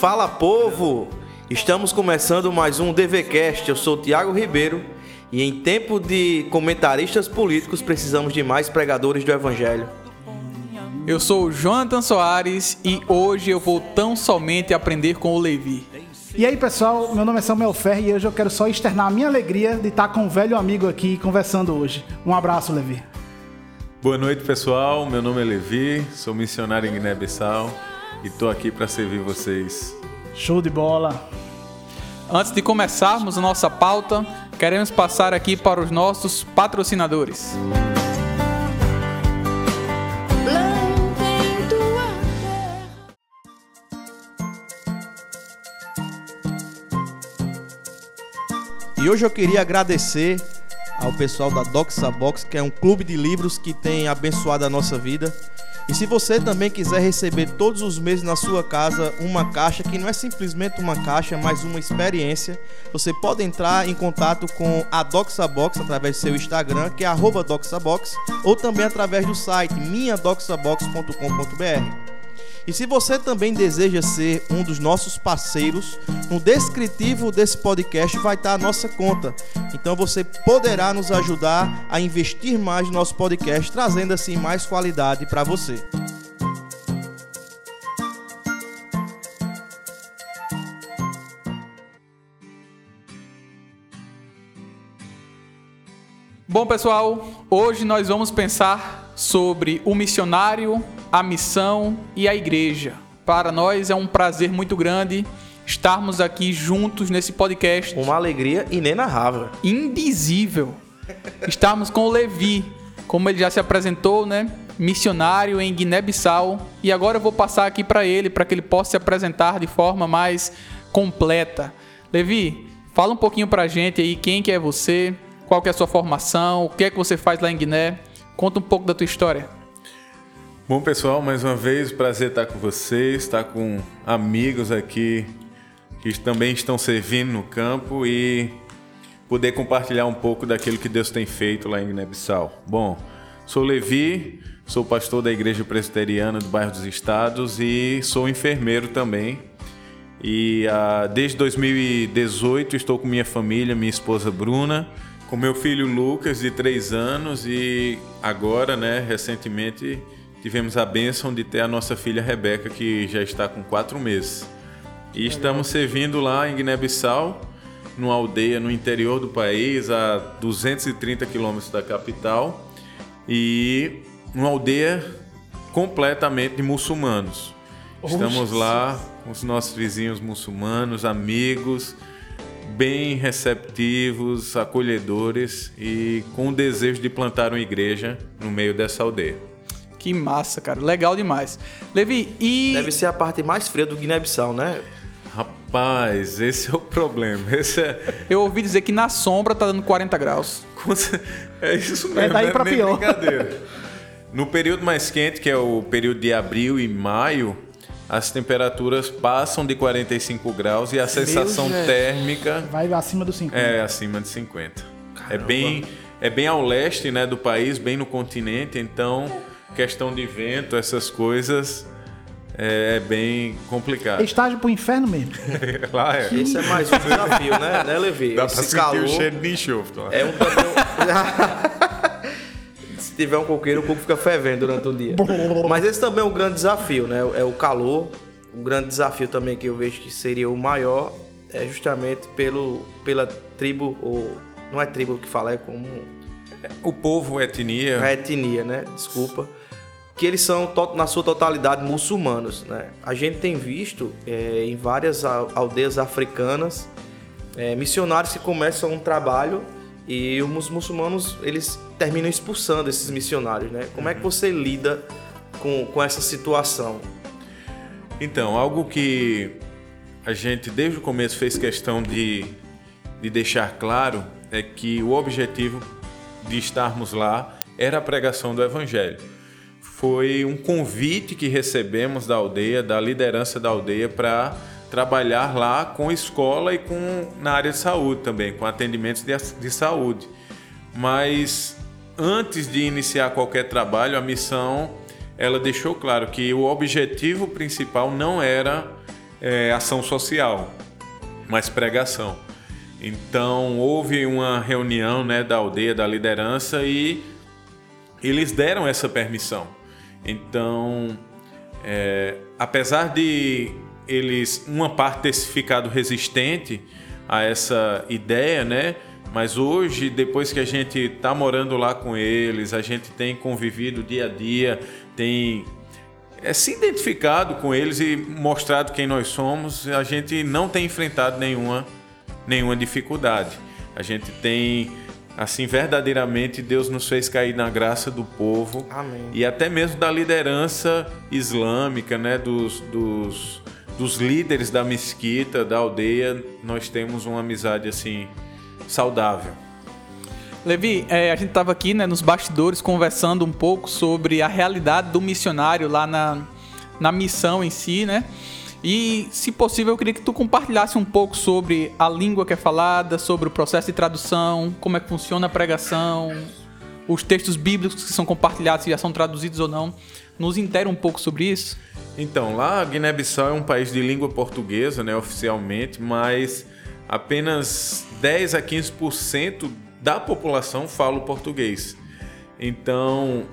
Fala povo! Estamos começando mais um DVCast. Eu sou Tiago Ribeiro e em tempo de comentaristas políticos precisamos de mais pregadores do Evangelho. Eu sou o Jonathan Soares e hoje eu vou tão somente aprender com o Levi. E aí, pessoal, meu nome é Samuel Ferri e hoje eu quero só externar a minha alegria de estar com um velho amigo aqui conversando hoje. Um abraço, Levi. Boa noite, pessoal. Meu nome é Levi, sou missionário em Guiné-Bissau e estou aqui para servir vocês. Show de bola. Antes de começarmos a nossa pauta, queremos passar aqui para os nossos patrocinadores. E hoje eu queria agradecer ao pessoal da Doxa Box, que é um clube de livros que tem abençoado a nossa vida. E se você também quiser receber todos os meses na sua casa uma caixa, que não é simplesmente uma caixa, mas uma experiência, você pode entrar em contato com a Doxa Box através do seu Instagram, que é @doxabox, ou também através do site minhadoxabox.com.br. E se você também deseja ser um dos nossos parceiros, no descritivo desse podcast vai estar a nossa conta. Então você poderá nos ajudar a investir mais no nosso podcast, trazendo assim mais qualidade para você. Bom, pessoal, hoje nós vamos pensar sobre o missionário, a missão e a igreja. Para nós é um prazer muito grande estarmos aqui juntos nesse podcast. Uma alegria inenarrável. Indizível. Estamos com o Levi, como ele já se apresentou, né? Missionário em Guiné-Bissau. E agora eu vou passar aqui para ele, para que ele possa se apresentar de forma mais completa. Levi, fala um pouquinho para a gente aí quem que é você, qual que é a sua formação, o que é que você faz lá em Guiné. Conta um pouco da tua história. Bom, pessoal, mais uma vez, prazer estar com vocês, estar com amigos aqui que também estão servindo no campo e poder compartilhar um pouco daquilo que Deus tem feito lá em Guiné-Bissau. Bom, sou Levi, sou pastor da Igreja Presbiteriana do Bairro dos Estados e sou enfermeiro também. E ah, desde 2018 estou com minha família, minha esposa Bruna, com meu filho Lucas, de 3 anos, e agora, né, recentemente, tivemos a bênção de ter a nossa filha Rebeca, que já está com 4 meses. E estamos servindo lá em Guiné-Bissau, numa aldeia no interior do país, a 230 quilômetros da capital, e uma aldeia completamente de muçulmanos. Estamos lá com os nossos vizinhos muçulmanos, amigos, bem receptivos, acolhedores e com o desejo de plantar uma igreja no meio dessa aldeia. Que massa, cara. Legal demais. Levi, e. Deve ser a parte mais fria do Guiné-Bissau, né? Rapaz, esse é o problema. Esse é... Eu ouvi dizer que na sombra tá dando 40 graus. É isso mesmo. É daí pra nem pior. brincadeira. No período mais quente, que é o período de abril e maio, as temperaturas passam de 45 graus e a sensação Jesus. térmica Vai acima dos 50. é acima de 50. É bem, é bem ao leste né, do país, bem no continente, então questão de vento, essas coisas é, bem complicado. Estágio pro inferno mesmo. Lá é. Esse é mais um desafio, né, né Levi? Dá pra Esse sentir calor o cheiro de enxofre. é um também... Se tiver um coqueiro, o coco fica fervendo durante o dia. Mas esse também é um grande desafio, né? É o calor. Um grande desafio também que eu vejo que seria o maior é justamente pelo, pela tribo, ou não é tribo que fala, é como O povo, etnia, a etnia, né? Desculpa. Que eles são, na sua totalidade, muçulmanos, né? A gente tem visto é, em várias al- aldeias africanas é, missionários que começam um trabalho e os muçulmanos, eles terminam expulsando esses missionários, né? Como é que você lida com, com essa situação? Então, algo que a gente desde o começo fez questão de, de deixar claro é que o objetivo de estarmos lá era a pregação do Evangelho. Foi um convite que recebemos da aldeia, da liderança da aldeia, para trabalhar lá com escola e com na área de saúde também, com atendimentos de, de saúde. Mas antes de iniciar qualquer trabalho, a missão ela deixou claro que o objetivo principal não era é, ação social, mas pregação. Então houve uma reunião né, da aldeia, da liderança e eles deram essa permissão. Então, é, apesar de eles uma parte ter ficado resistente a essa ideia, né? Mas hoje, depois que a gente está morando lá com eles, a gente tem convivido dia a dia, tem é, se identificado com eles e mostrado quem nós somos, a gente não tem enfrentado nenhuma, nenhuma dificuldade. A gente tem, assim, verdadeiramente, Deus nos fez cair na graça do povo Amém. e até mesmo da liderança islâmica, né, dos, dos, dos líderes da mesquita, da aldeia, nós temos uma amizade, assim, saudável. Levi, é, a gente estava aqui né, nos bastidores conversando um pouco sobre a realidade do missionário lá na, na missão em si, né? E, se possível, eu queria que tu compartilhasse um pouco sobre a língua que é falada, sobre o processo de tradução, como é que funciona a pregação, os textos bíblicos que são compartilhados, se já são traduzidos ou não. Nos inteira um pouco sobre isso. Então, lá Guiné-Bissau é um país de língua portuguesa, né, oficialmente, mas apenas 10 a 15% da população fala o português. Então,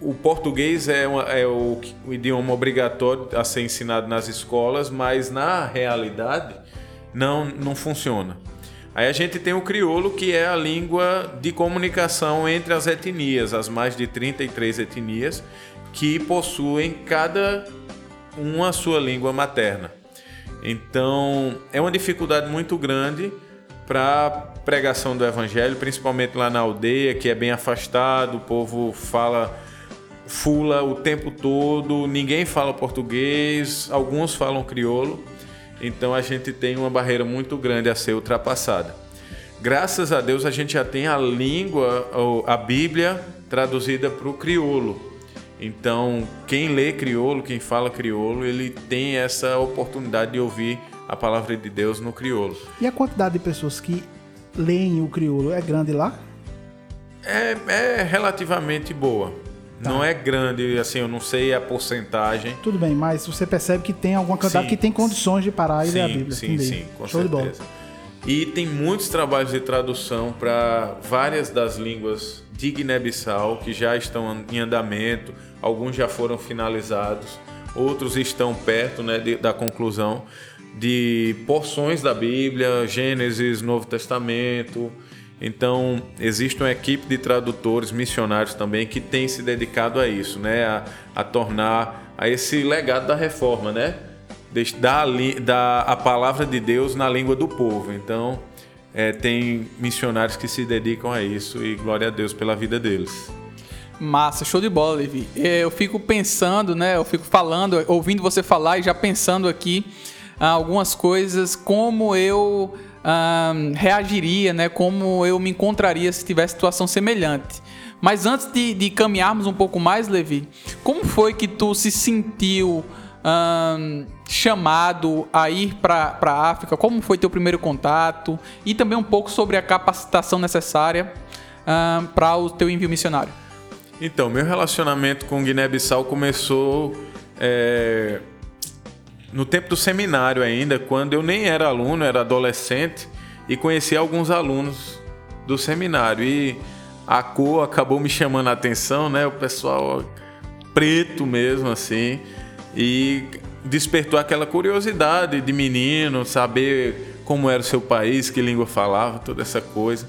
o português é, uma, é o, o, idioma obrigatório a ser ensinado nas escolas, mas na realidade não, não funciona. Aí a gente tem o crioulo, que é a língua de comunicação entre as etnias, as mais de 33 etnias, que possuem cada uma sua língua materna. Então, é uma dificuldade muito grande para pregação do evangelho, principalmente lá na aldeia, que é bem afastado, o povo fala fula o tempo todo, ninguém fala português, alguns falam crioulo. Então a gente tem uma barreira muito grande a ser ultrapassada. Graças a Deus a gente já tem a língua, a Bíblia traduzida para o crioulo. Então, quem lê crioulo, quem fala crioulo, ele tem essa oportunidade de ouvir a palavra de Deus no crioulo. E a quantidade de pessoas que leem o crioulo é grande lá? É, é relativamente boa. Tá. Não é grande, assim, eu não sei a porcentagem. Tudo bem, mas você percebe que tem alguma sim, que tem condições de parar e sim, ler a Bíblia. Sim, Entendi. sim, com Show certeza. E tem muitos trabalhos de tradução para várias das línguas de Guiné-Bissau que já estão em andamento, alguns já foram finalizados, outros estão perto né, de, da conclusão de porções da Bíblia, Gênesis, Novo Testamento. Então, existe uma equipe de tradutores, missionários também, que tem se dedicado a isso, né? a, a tornar a esse legado da reforma, né? Da, da a palavra de Deus na língua do povo. Então, é, tem missionários que se dedicam a isso e glória a Deus pela vida deles. Massa, show de bola, Levi. É, eu fico pensando, né? Eu fico falando, ouvindo você falar e já pensando aqui ah, algumas coisas, como eu ah, reagiria, né? Como eu me encontraria se tivesse situação semelhante. Mas antes de, de caminharmos um pouco mais, Levi, como foi que tu se sentiu um, chamado a ir para a África? Como foi teu primeiro contato? E também um pouco sobre a capacitação necessária um, para o teu envio missionário. Então, meu relacionamento com Guiné-Bissau começou é, no tempo do seminário ainda, quando eu nem era aluno, era adolescente e conheci alguns alunos do seminário. E a cor acabou me chamando a atenção, né? O pessoal preto mesmo, assim e despertou aquela curiosidade de menino, saber como era o seu país, que língua falava, toda essa coisa.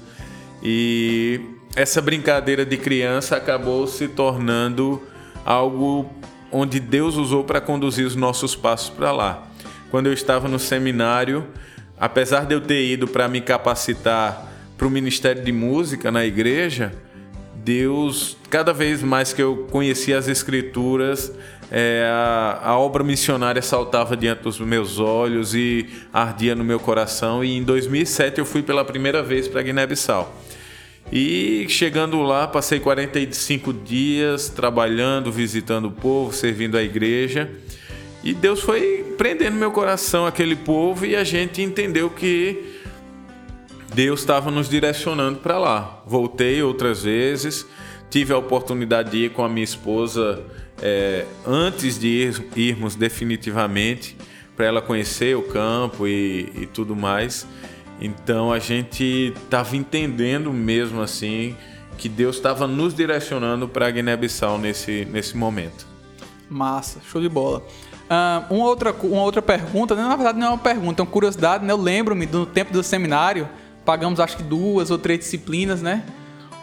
E essa brincadeira de criança acabou se tornando algo onde Deus usou para conduzir os nossos passos para lá. Quando eu estava no seminário, apesar de eu ter ido para me capacitar para o ministério de música na igreja, Deus, cada vez mais que eu conhecia as escrituras, é, a, a, obra missionária saltava diante dos meus olhos e ardia no meu coração. E em 2007 eu fui pela primeira vez para Guiné-Bissau. E chegando lá, passei 45 dias trabalhando, visitando o povo, servindo a igreja. E Deus foi prendendo meu coração aquele povo e a gente entendeu que Deus estava nos direcionando para lá. Voltei outras vezes tive a oportunidade de ir com a minha esposa é, antes de ir, irmos definitivamente para ela conhecer o campo e, e tudo mais. Então a gente estava entendendo mesmo assim que Deus estava nos direcionando para Guiné-Bissau nesse, nesse momento. Massa, show de bola. Uh, uma, outra, uma outra pergunta, né? na verdade não é uma pergunta, é uma curiosidade, né? Eu lembro-me do tempo do seminário, pagamos acho que duas ou três disciplinas, né?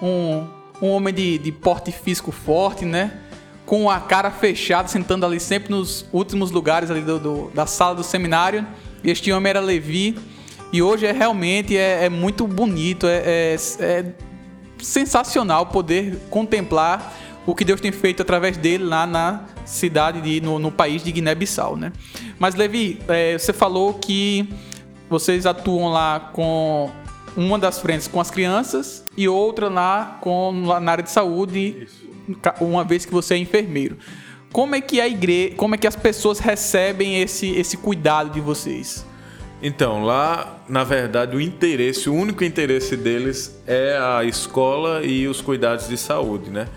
Um, um homem de, de porte físico forte, né? Com a cara fechada, sentando ali sempre nos últimos lugares ali do, do da sala do seminário. Este homem era Levi. E hoje é realmente é, é muito bonito, é, é, é sensacional poder contemplar o que Deus tem feito através dele lá na cidade, de, no, no país de Guiné-Bissau, né? Mas, Levi, é, você falou que vocês atuam lá com uma das frentes com as crianças e outra lá com na área de saúde, uma vez que você é enfermeiro. Como é que a igreja, como é que as pessoas recebem esse, esse cuidado de vocês? Então, lá, na verdade, o interesse, o único interesse deles é a escola e os cuidados de saúde, né?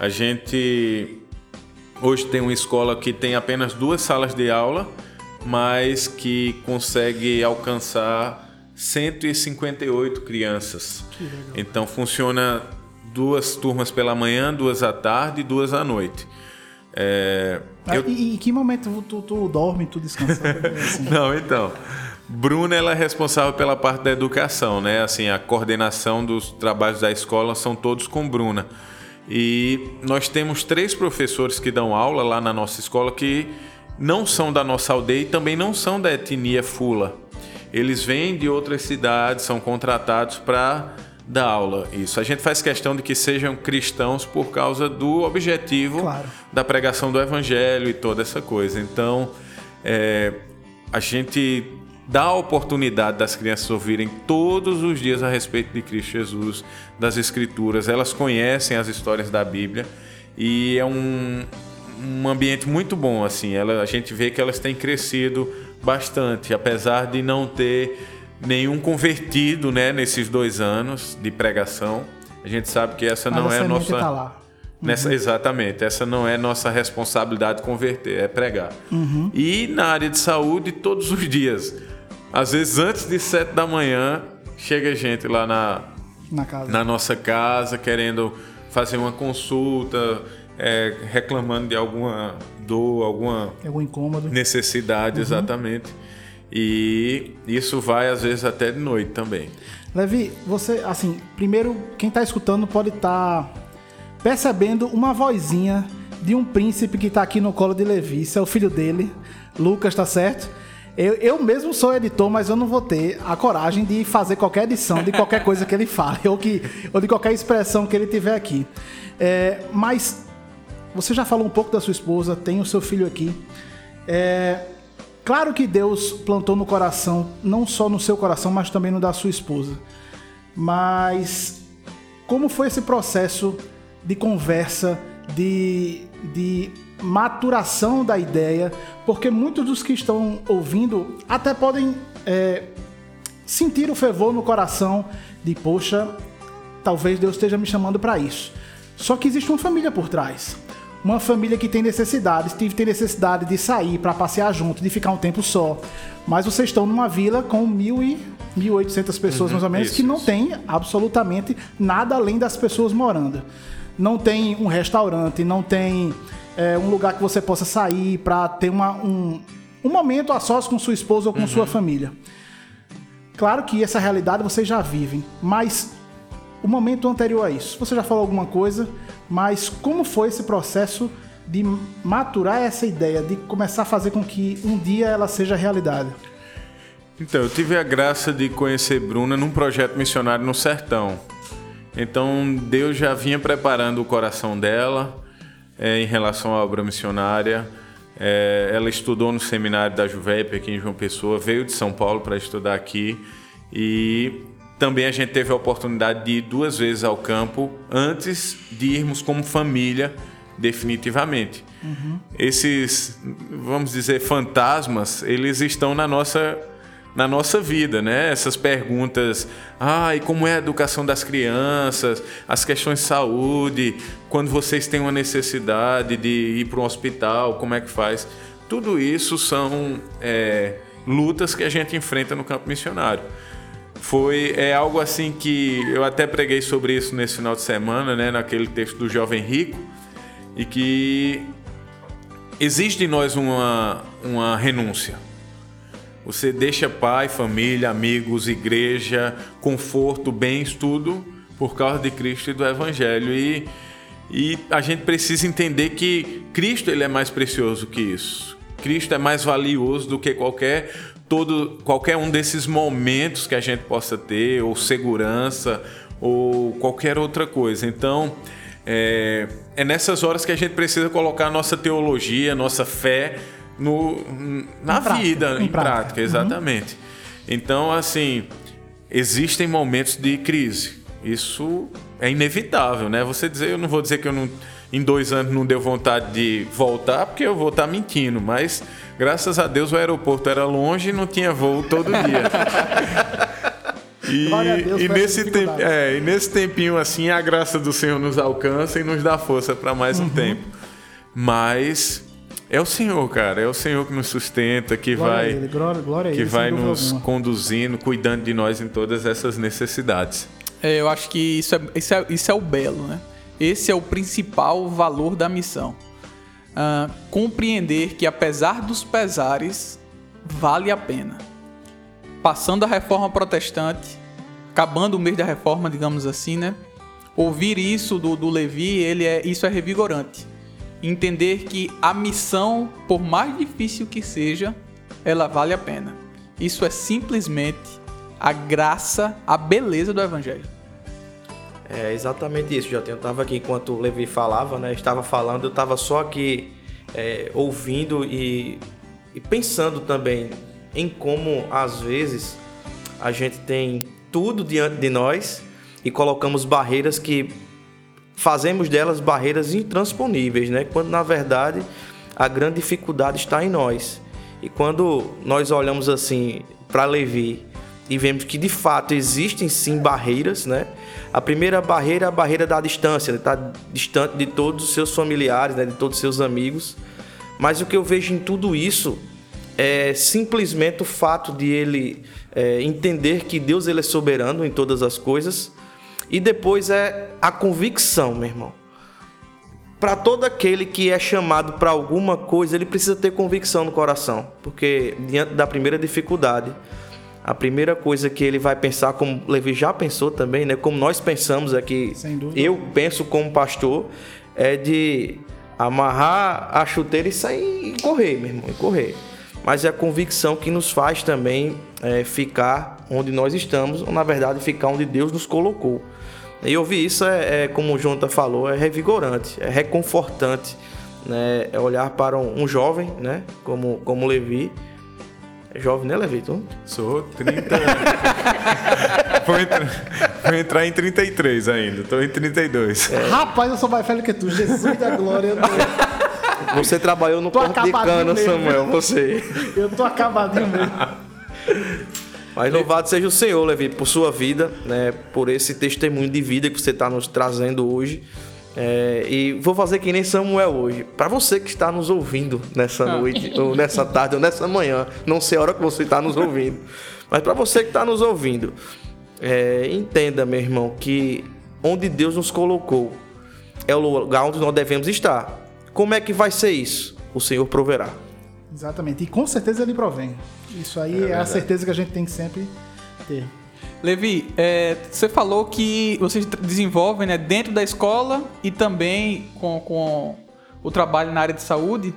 A gente hoje tem uma escola que tem apenas duas salas de aula, mas que consegue alcançar 158 crianças. Então funciona duas turmas pela manhã, duas à tarde e duas à noite. É, ah, eu... E em que momento tu, tu dorme, tu descansa? assim? Não, então. Bruna ela é responsável pela parte da educação, né? Assim, a coordenação dos trabalhos da escola são todos com Bruna. E nós temos três professores que dão aula lá na nossa escola que não são da nossa aldeia e também não são da etnia Fula. Eles vêm de outras cidades, são contratados para dar aula. Isso. A gente faz questão de que sejam cristãos por causa do objetivo claro. da pregação do evangelho e toda essa coisa. Então, é, a gente dá a oportunidade das crianças ouvirem todos os dias a respeito de Cristo Jesus, das Escrituras. Elas conhecem as histórias da Bíblia e é um, um ambiente muito bom. assim. Ela, a gente vê que elas têm crescido bastante, apesar de não ter nenhum convertido né, nesses dois anos de pregação. A gente sabe que essa Mas não é a nossa. Tá lá. Nessa, uhum. Exatamente, essa não é nossa responsabilidade converter, é pregar. Uhum. E na área de saúde, todos os dias. Às vezes, antes de sete da manhã, chega gente lá na, na, casa. na nossa casa querendo fazer uma consulta, é, reclamando de alguma dor, alguma algum incômodo. necessidade, uhum. exatamente. E isso vai às vezes até de noite também. Levi, você, assim, primeiro, quem está escutando pode estar tá percebendo uma vozinha de um príncipe que está aqui no colo de Levi. Isso é o filho dele, Lucas, tá certo? Eu, eu mesmo sou editor, mas eu não vou ter a coragem de fazer qualquer edição de qualquer coisa que ele fale ou, que, ou de qualquer expressão que ele tiver aqui. É, mas você já falou um pouco da sua esposa, tem o seu filho aqui. É, claro que Deus plantou no coração, não só no seu coração, mas também no da sua esposa. Mas como foi esse processo de conversa, de, de maturação da ideia? Porque muitos dos que estão ouvindo até podem é, sentir o fervor no coração de, poxa, talvez Deus esteja me chamando para isso. Só que existe uma família por trás uma família que tem necessidades, tem necessidade de sair para passear junto, de ficar um tempo só. Mas vocês estão numa vila com mil e 1.800 pessoas uhum, mais ou menos isso, que não isso. tem absolutamente nada além das pessoas morando. Não tem um restaurante, não tem é, um lugar que você possa sair para ter uma, um, um momento a sós com sua esposa ou com uhum. sua família. Claro que essa realidade vocês já vivem, mas o momento anterior a isso, você já falou alguma coisa mas como foi esse processo de maturar essa ideia, de começar a fazer com que um dia ela seja realidade? Então, eu tive a graça de conhecer Bruna num projeto missionário no Sertão. Então, Deus já vinha preparando o coração dela é, em relação à obra missionária. É, ela estudou no seminário da Juvep aqui em João Pessoa, veio de São Paulo para estudar aqui e também a gente teve a oportunidade de ir duas vezes ao campo antes de irmos como família definitivamente. Uhum. Esses, vamos dizer, fantasmas, eles estão na nossa na nossa vida, né? Essas perguntas, ah, e como é a educação das crianças, as questões de saúde, quando vocês têm uma necessidade de ir para um hospital, como é que faz? Tudo isso são é, lutas que a gente enfrenta no campo missionário. Foi é algo assim que eu até preguei sobre isso nesse final de semana, né, naquele texto do jovem rico, e que existe de nós uma, uma renúncia você deixa pai, família, amigos, igreja, conforto, bens, tudo por causa de Cristo e do Evangelho. E, e a gente precisa entender que Cristo ele é mais precioso que isso. Cristo é mais valioso do que qualquer todo qualquer um desses momentos que a gente possa ter, ou segurança, ou qualquer outra coisa. Então, é, é nessas horas que a gente precisa colocar a nossa teologia, nossa fé no, na Em vida, prática, em em prática. prática, exatamente. Então, assim, existem momentos de crise. Isso é inevitável, né? Você dizer, eu não vou dizer que eu não, em dois anos não deu vontade de voltar, porque eu vou estar mentindo, mas graças a Deus o aeroporto era longe e não tinha voo todo dia. E, Deus e nesse tempo, é, e nesse tempinho assim, a graça do Senhor nos alcança e nos dá força para mais Uhum. um tempo. Mas é o Senhor, cara, é o Senhor que nos sustenta, que Glória a vai ele, glória, glória a que ele, vai nos alguma. conduzindo, cuidando de nós em todas essas necessidades. É, eu acho que isso é, isso, é, isso é o belo, né? Esse é o principal valor da missão. Ah, compreender que, apesar dos pesares, vale a pena. Passando a reforma protestante, acabando o mês da reforma, digamos assim, né? Ouvir isso do, do Levi, ele é, isso é revigorante. Entender que a missão, por mais difícil que seja, ela vale a pena. Isso é simplesmente a graça, a beleza do Evangelho. É exatamente isso, Jotinho. Eu estava aqui enquanto o Levi falava, né? Estava falando, eu estava só aqui é, ouvindo e, e pensando também em como às vezes a gente tem tudo diante de nós e colocamos barreiras que fazemos delas barreiras intransponíveis, né? Quando na verdade a grande dificuldade está em nós. E quando nós olhamos assim para Levi e vemos que de fato existem sim barreiras, né? A primeira barreira é a barreira da distância, ele está distante de todos os seus familiares, né? de todos os seus amigos. Mas o que eu vejo em tudo isso é simplesmente o fato de ele é, entender que Deus ele é soberano em todas as coisas. E depois é a convicção, meu irmão. Para todo aquele que é chamado para alguma coisa, ele precisa ter convicção no coração, porque diante da primeira dificuldade, a primeira coisa que ele vai pensar, como Levi já pensou também, né? Como nós pensamos aqui, eu penso como pastor, é de amarrar a chuteira e sair e correr, meu irmão, e correr. Mas é a convicção que nos faz também é, ficar onde nós estamos, ou na verdade ficar onde Deus nos colocou. E ouvir isso é, é, como o Jonathan falou, é revigorante, é reconfortante, né? É olhar para um, um jovem, né? Como, como Levi. É jovem, né, Levi? Tu? Sou 30 anos. vou, entrar, vou entrar em 33 ainda, tô em 32. Rapaz, eu sou mais velho que tu, Jesus da glória. Eu tô, Você trabalhou no Tô porto de cana, mesmo. Samuel, você. eu tô acabadinho mesmo. Mas louvado seja o Senhor, Levi, por sua vida, né? Por esse testemunho de vida que você está nos trazendo hoje. É, e vou fazer que nem Samuel hoje. Para você que está nos ouvindo nessa noite, ou nessa tarde, ou nessa manhã, não sei a hora que você está nos ouvindo, mas para você que está nos ouvindo, é, entenda, meu irmão, que onde Deus nos colocou é o lugar onde nós devemos estar. Como é que vai ser isso? O Senhor proverá. Exatamente. E com certeza ele provém. Isso aí é, a certeza que a gente tem que sempre ter. Levi, é, você falou que vocês desenvolvem né, dentro da escola e também com, com o trabalho na área de saúde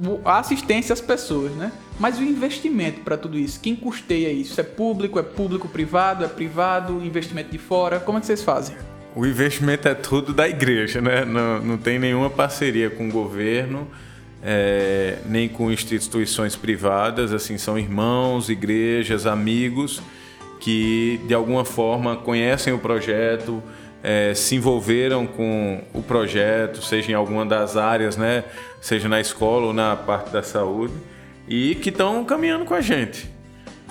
o- a assistência às pessoas, né? Mas o investimento para tudo isso, quem custeia isso? É público, é público, privado, é privado, investimento de fora? Como é que vocês fazem? O investimento é tudo da igreja, né? Não, não tem nenhuma parceria com o governo, é, nem com instituições privadas. Assim, são irmãos, igrejas, amigos que de alguma forma conhecem o projeto, é, se envolveram com o projeto, seja em alguma das áreas, né? Seja na escola ou na parte da saúde. e que estão caminhando com a gente.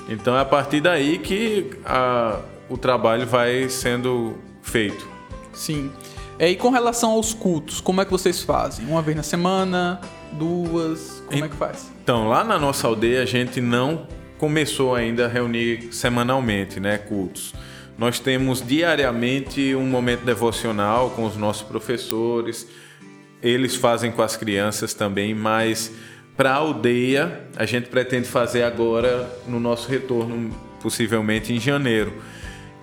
Então é a partir daí que a, o trabalho vai sendo feito. Sim. É, e com relação aos cultos, como é que vocês fazem? Uma vez na semana? Duas? Como é que faz? Então, lá na nossa aldeia a gente não começou ainda a reunir semanalmente, né, cultos. Nós temos diariamente um momento devocional com os nossos professores. Eles fazem com as crianças também, mas para a aldeia a gente pretende fazer agora no nosso retorno, possivelmente em janeiro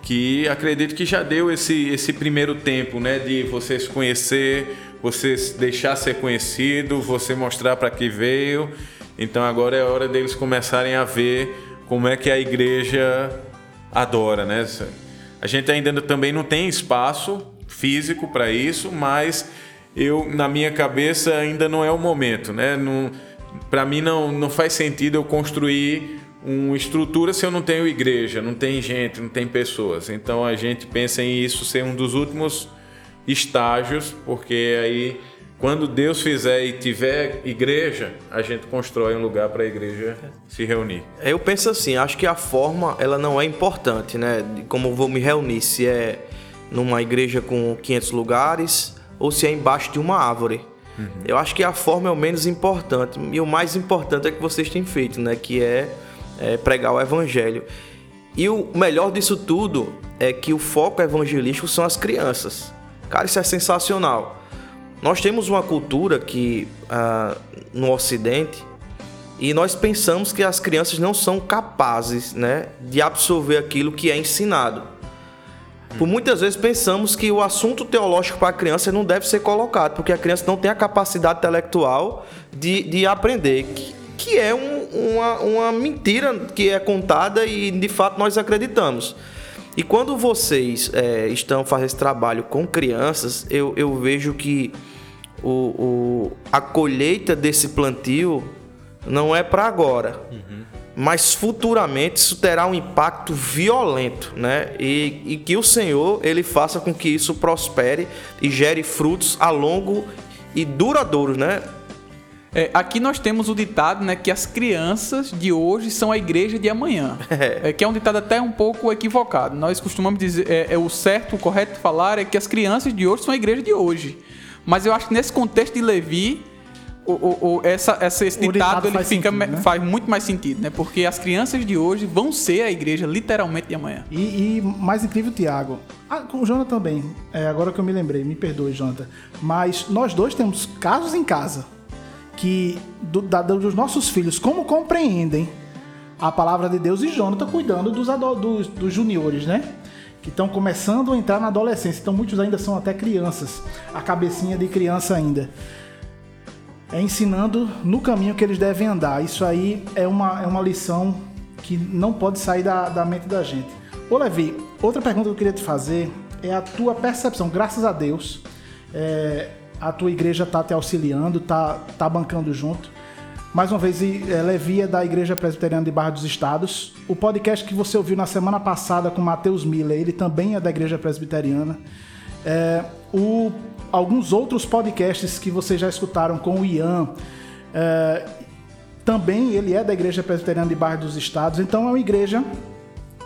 que acredito que já deu esse, esse primeiro tempo, né, de você se conhecer, você deixar ser conhecido, você mostrar para que veio. Então agora é hora deles começarem a ver como é que a igreja adora, né? A gente ainda também não tem espaço físico para isso, mas eu na minha cabeça ainda não é o momento, né? Para mim não, não faz sentido eu construir uma estrutura se eu não tenho igreja, não tem gente, não tem pessoas. Então a gente pensa em isso ser um dos últimos estágios, porque aí quando Deus fizer e tiver igreja, a gente constrói um lugar para a igreja se reunir. Eu penso assim, acho que a forma ela não é importante, né? De como vou me reunir, se é numa igreja com 500 lugares ou se é embaixo de uma árvore. Uhum. Eu acho que a forma é o menos importante e o mais importante é que vocês têm feito, né? Que é é, pregar o evangelho. E o melhor disso tudo é que o foco evangelístico são as crianças. Cara, isso é sensacional. Nós temos uma cultura que ah, no Ocidente e nós pensamos que as crianças não são capazes né, de absorver aquilo que é ensinado. Por muitas vezes pensamos que o assunto teológico para a criança não deve ser colocado, porque a criança não tem a capacidade intelectual de, de aprender que é um, uma, uma mentira que é contada e de fato nós acreditamos. E quando vocês é, estão fazendo esse trabalho com crianças, eu, eu vejo que o, o, a colheita desse plantio não é para agora. Uhum. Mas futuramente isso terá um impacto violento, né? E, e que o Senhor ele faça com que isso prospere e gere frutos a longo e duradouros, né? É, aqui nós temos o ditado, né, que as crianças de hoje são a igreja de amanhã. É. é que é um ditado até um pouco equivocado. Nós costumamos dizer, é, é, o certo, o correto de falar é que as crianças de hoje são a igreja de hoje. Mas eu acho que nesse contexto de Levi, o, o, o, essa, essa, esse ditado, ditado ele faz, fica, sentido, né? faz muito mais sentido, né? Porque as crianças de hoje vão ser a igreja literalmente de amanhã. E, e mais incrível, Tiago, ah, com o Jonathan também, é, agora que eu me lembrei, me perdoe, Jonathan, mas nós dois temos casos em casa que do, da, dos nossos filhos, como compreendem a palavra de Deus e Jonathan cuidando dos, dos, dos juniores, né? Que estão começando a entrar na adolescência. Então muitos ainda são até crianças, a cabecinha de criança ainda. É ensinando no caminho que eles devem andar. Isso aí é uma, é uma lição que não pode sair da, da mente da gente. Ô Levi, outra pergunta que eu queria te fazer é a tua percepção, graças a Deus. É, a tua igreja está te auxiliando, está tá bancando junto. Mais uma vez, é, Levi é da Igreja Presbiteriana de Barra dos Estados. O podcast que você ouviu na semana passada com Matheus Miller, ele também é da Igreja Presbiteriana. É, o, alguns outros podcasts que vocês já escutaram com o Ian, é, também ele é da Igreja Presbiteriana de Barra dos Estados. Então é uma igreja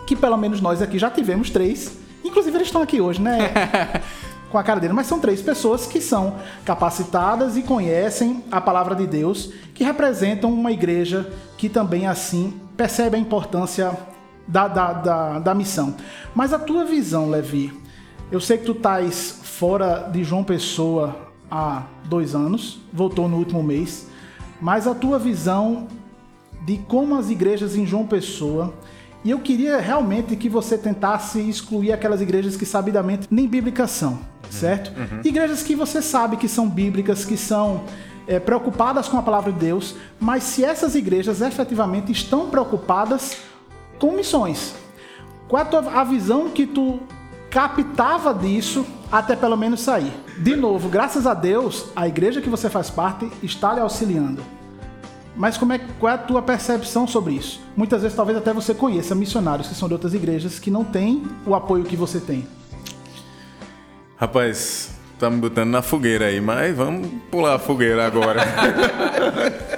que pelo menos nós aqui já tivemos três. Inclusive eles estão aqui hoje, né? com a cara dele, mas são três pessoas que são capacitadas e conhecem a palavra de Deus, que representam uma igreja que também assim percebe a importância da, da, da, da missão. Mas a tua visão, Levi, eu sei que tu estás fora de João Pessoa há dois anos, voltou no último mês, mas a tua visão de como as igrejas em João Pessoa e eu queria realmente que você tentasse excluir aquelas igrejas que sabidamente nem bíblicas são certo? Uhum. Igrejas que você sabe que são bíblicas, que são é, preocupadas com a palavra de Deus, mas se essas igrejas efetivamente estão preocupadas com missões, qual é a, tua, a visão que tu captava disso até pelo menos sair? De novo, graças a Deus, a igreja que você faz parte está lhe auxiliando. Mas como é, qual é a tua percepção sobre isso? Muitas vezes talvez até você conheça missionários que são de outras igrejas que não têm o apoio que você tem. Rapaz, tá me botando na fogueira aí, mas vamos pular a fogueira agora.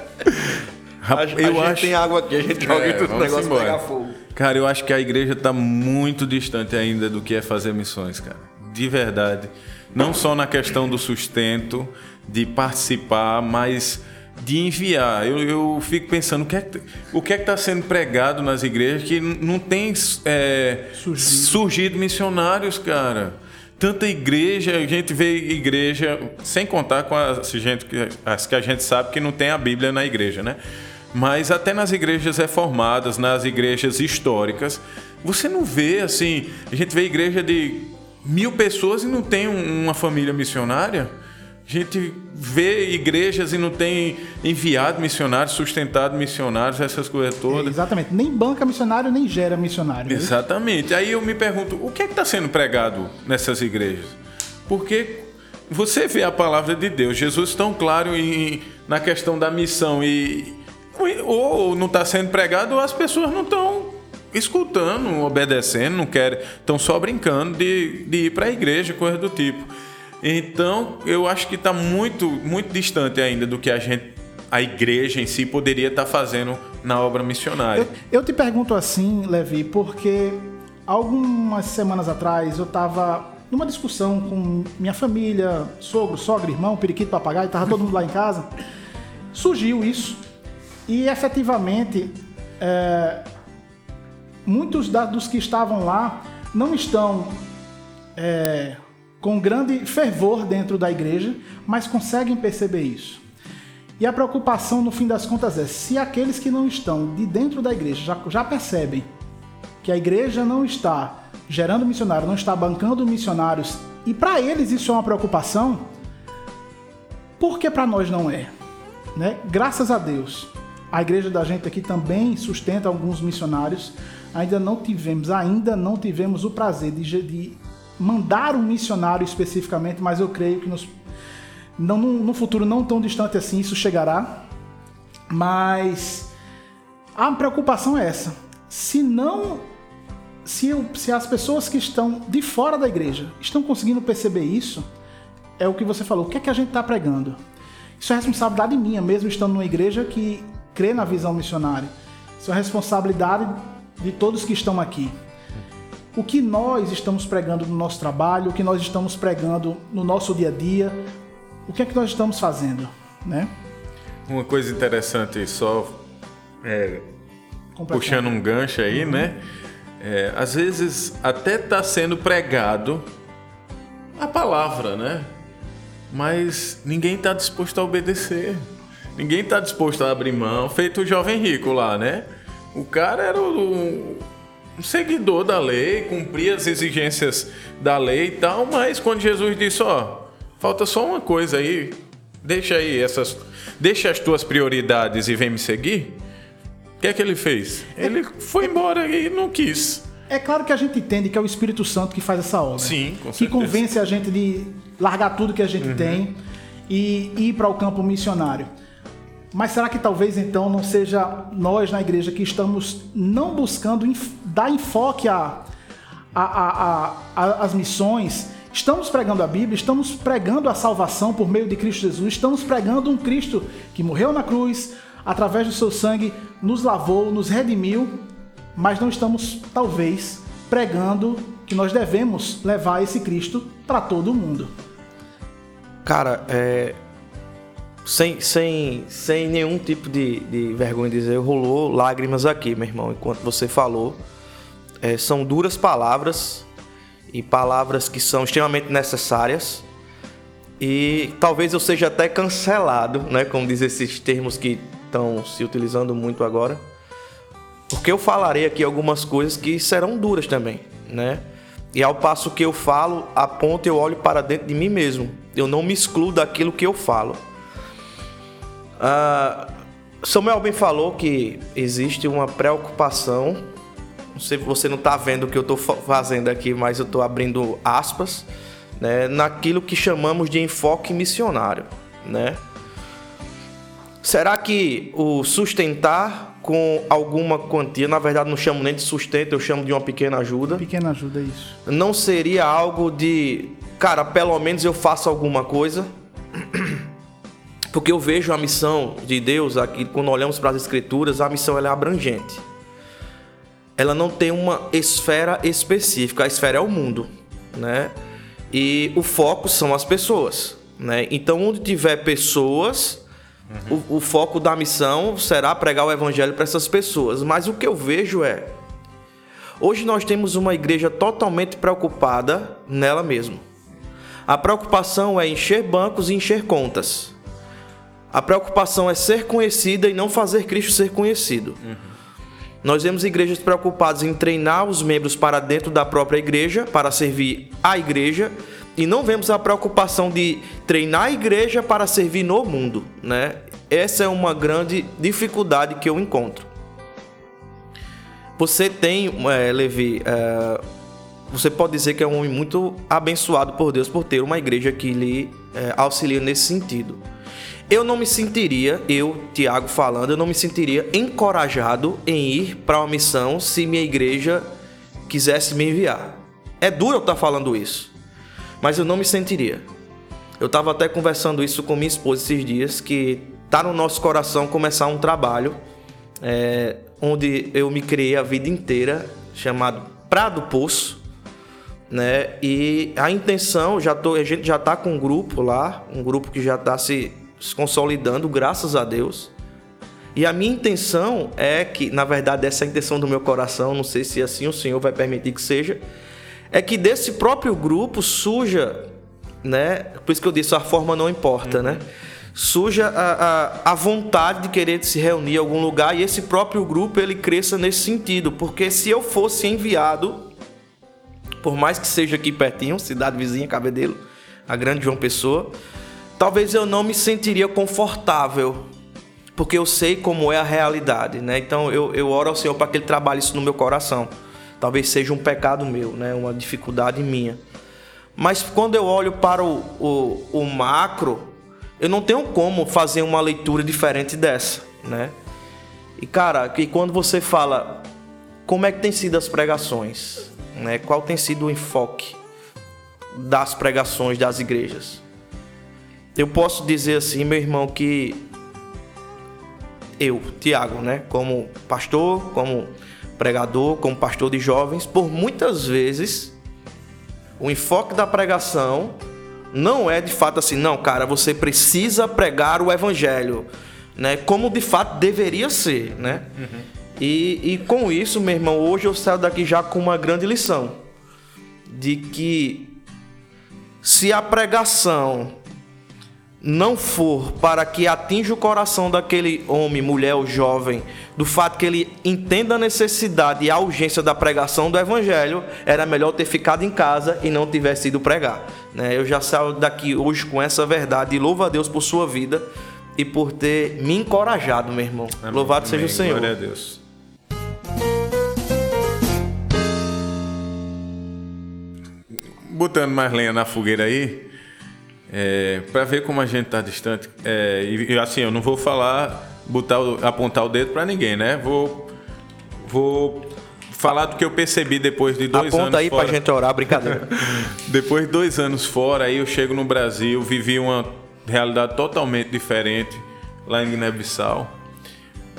A, a eu gente acho- tem água aqui, a gente joga É, e tudo o negócio embora. pegar fogo. Cara, eu acho que a igreja está muito distante ainda do que é fazer missões, cara. De verdade. Não só na questão do sustento, de participar, mas de enviar. Eu, eu fico pensando o que é que o que é está sendo pregado nas igrejas que não tem é, surgido. missionários, cara. Tanta igreja, a gente vê igreja, sem contar com as, gente, que- as que a gente sabe que não tem a Bíblia na igreja, né? Mas até nas igrejas reformadas, nas igrejas históricas, você não vê assim. A gente vê igreja de mil pessoas e não tem um- uma família missionária. A gente vê igrejas e não tem enviado missionários, sustentado missionários, essas coisas todas. Exatamente. Nem banca missionário, nem gera missionário. né? Exatamente. Aí eu me pergunto, o que é que está sendo pregado nessas igrejas? Porque você vê a palavra de Deus, Jesus tão claro em- na questão da missão e ou não está sendo pregado ou as pessoas não estão escutando, obedecendo, não querem, estão só brincando de, de ir para a igreja, coisa do tipo. Então, eu acho que está muito, muito distante ainda do que a gente, a igreja em si poderia estar fazendo na obra missionária. Eu, eu te pergunto assim, Levi, porque algumas semanas atrás eu estava numa discussão com minha família, sogro, sogra, irmão, periquito, papagaio, estava todo mundo lá em casa. Surgiu isso e efetivamente é, muitos da- dos que estavam lá não estão é, com grande fervor dentro da igreja, mas conseguem perceber isso. E a preocupação, no fim das contas, é se aqueles que não estão de dentro da igreja já, já percebem que a igreja não está gerando missionários, não está bancando missionários, e para eles isso é uma preocupação, por que para nós não é? Né? Graças a Deus, a igreja da gente aqui também sustenta alguns missionários. Ainda não tivemos, ainda não tivemos o prazer de, de mandar um missionário especificamente, mas eu creio que nos, não, no, no futuro não tão distante assim isso chegará. Mas a preocupação é essa. Se não. Se, eu- se as pessoas que estão de fora da igreja estão conseguindo perceber isso, é o que você falou. O que é que a gente está pregando? Isso é responsabilidade minha, mesmo estando numa igreja que crê na visão missionária. Isso é responsabilidade de todos que estão aqui. O que nós estamos pregando no nosso trabalho, o que nós estamos pregando no nosso dia a dia, o que é que nós estamos fazendo, né? Uma coisa interessante, só é, puxando um gancho aí, né? É, às vezes até está sendo pregado a palavra, né? Mas ninguém está disposto a obedecer. Ninguém está disposto a abrir mão. Feito o jovem rico lá, né? O cara era o, seguidor da lei, cumpria as exigências da lei e tal, mas quando Jesus disse, ó, falta só uma coisa aí, deixa aí essas, deixa as tuas prioridades e vem me seguir. O que é que ele fez? Ele foi embora e não quis. É claro que a gente entende que é o Espírito Santo que faz essa obra. Sim, com Que certeza. convence a gente de largar tudo que a gente tem e ir para o campo missionário. Mas será que talvez então não seja nós na igreja que estamos não buscando dar enfoque a, a, a, missões? Estamos pregando a Bíblia, estamos pregando a salvação por meio de Cristo Jesus, estamos pregando um Cristo que morreu na cruz, através do seu sangue nos lavou, nos redimiu, mas não estamos, talvez, pregando que nós devemos levar esse Cristo para todo mundo. Cara, é. Sem, sem, sem nenhum tipo de, de vergonha de dizer, rolou lágrimas aqui, meu irmão, enquanto você falou. É, são duras palavras e palavras que são extremamente necessárias. E talvez eu seja até cancelado, né? Como diz esses termos que estão se utilizando muito agora. Porque eu falarei aqui algumas coisas que serão duras também, né? E ao passo que eu falo, aponto eu olho para dentro de mim mesmo. Eu não me excluo daquilo que eu falo. Ah, Samuel bem falou que existe uma preocupação. Não sei se você não está vendo o que eu estou fazendo aqui, mas eu estou abrindo aspas, né, naquilo que chamamos de enfoque missionário, né? Será que o sustentar com alguma quantia, na verdade não chamo nem de sustento, eu chamo de uma pequena ajuda, Pequena ajuda é isso. não seria algo de, cara, pelo menos eu faço alguma coisa? Porque eu vejo a missão de Deus aqui, quando olhamos para as Escrituras, a missão é abrangente. Ela não tem uma esfera específica, a esfera é o mundo, né? E o foco são as pessoas, né? Então, onde tiver pessoas, o, o foco da missão será pregar o evangelho para essas pessoas. Mas o que eu vejo é Hoje nós temos uma igreja totalmente preocupada nela mesma. A preocupação é encher bancos e encher contas. A preocupação é ser conhecida e não fazer Cristo ser conhecido. Uhum. Nós vemos igrejas preocupadas em treinar os membros para dentro da própria igreja, para servir a igreja, e não vemos a preocupação de treinar a igreja para servir no mundo, né? Essa é uma grande dificuldade que eu encontro. Você tem, é, Levi, é, você pode dizer que é um homem muito abençoado por Deus por ter uma igreja que lhe é, auxilia nesse sentido. Eu não me sentiria, eu, Tiago falando, eu não me sentiria encorajado em ir para uma missão se minha igreja quisesse me enviar. É duro eu estar falando isso, mas eu não me sentiria. Eu estava até conversando isso com minha esposa esses dias, que está no nosso coração começar um trabalho é, onde eu me criei a vida inteira, chamado Prado Poço, né? E a intenção, já tô, a gente já está com um grupo lá, um grupo que já está se, se consolidando, graças a Deus. E a minha intenção é que, na verdade, essa é a intenção do meu coração, não sei se assim o Senhor vai permitir que seja, é que desse próprio grupo surja, né? Por isso que eu disse, a forma não importa, uhum. né? surja a, a, a, vontade de querer se reunir em algum lugar e esse próprio grupo ele cresça nesse sentido. Porque se eu fosse enviado, por mais que seja aqui pertinho, cidade vizinha, Cabedelo, a grande João Pessoa, talvez eu não me sentiria confortável. Porque eu sei como é a realidade, né? Então eu, eu oro ao Senhor para que Ele trabalhe isso no meu coração. Talvez seja um pecado meu, né? Uma dificuldade minha. Mas quando eu olho para o, o, o macro, eu não tenho como fazer uma leitura diferente dessa, né? E cara, que quando você fala como é que tem sido as pregações, né? Qual tem sido o enfoque das pregações das igrejas? Eu posso dizer assim, meu irmão, que eu, Tiago, né, como pastor, como pregador, como pastor de jovens, por muitas vezes o enfoque da pregação não é de fato assim, não, cara, você precisa pregar o evangelho, né? Como de fato deveria ser, né? Uhum. E, e com isso, meu irmão, hoje eu saio daqui já com uma grande lição de que se a pregação não for para que atinja o coração daquele homem, mulher ou jovem, do fato que ele entenda a necessidade e a urgência da pregação do evangelho, era melhor ter ficado em casa e não tivesse ido pregar. Né? Eu já saio daqui hoje com essa verdade e louvo a Deus por sua vida e por ter me encorajado, meu irmão. Amém. Louvado Amém. seja o Senhor. Glória a Deus. Botando mais lenha na fogueira aí, é, para ver como a gente está distante. É, e assim, eu não vou falar, botar, apontar o dedo para ninguém, né? Vou, vou falar do que eu percebi depois de dois Aponta anos aí fora. pra gente orar, brincadeira. depois de dois anos fora, aí eu chego no Brasil, vivi uma realidade totalmente diferente lá em Guiné-Bissau.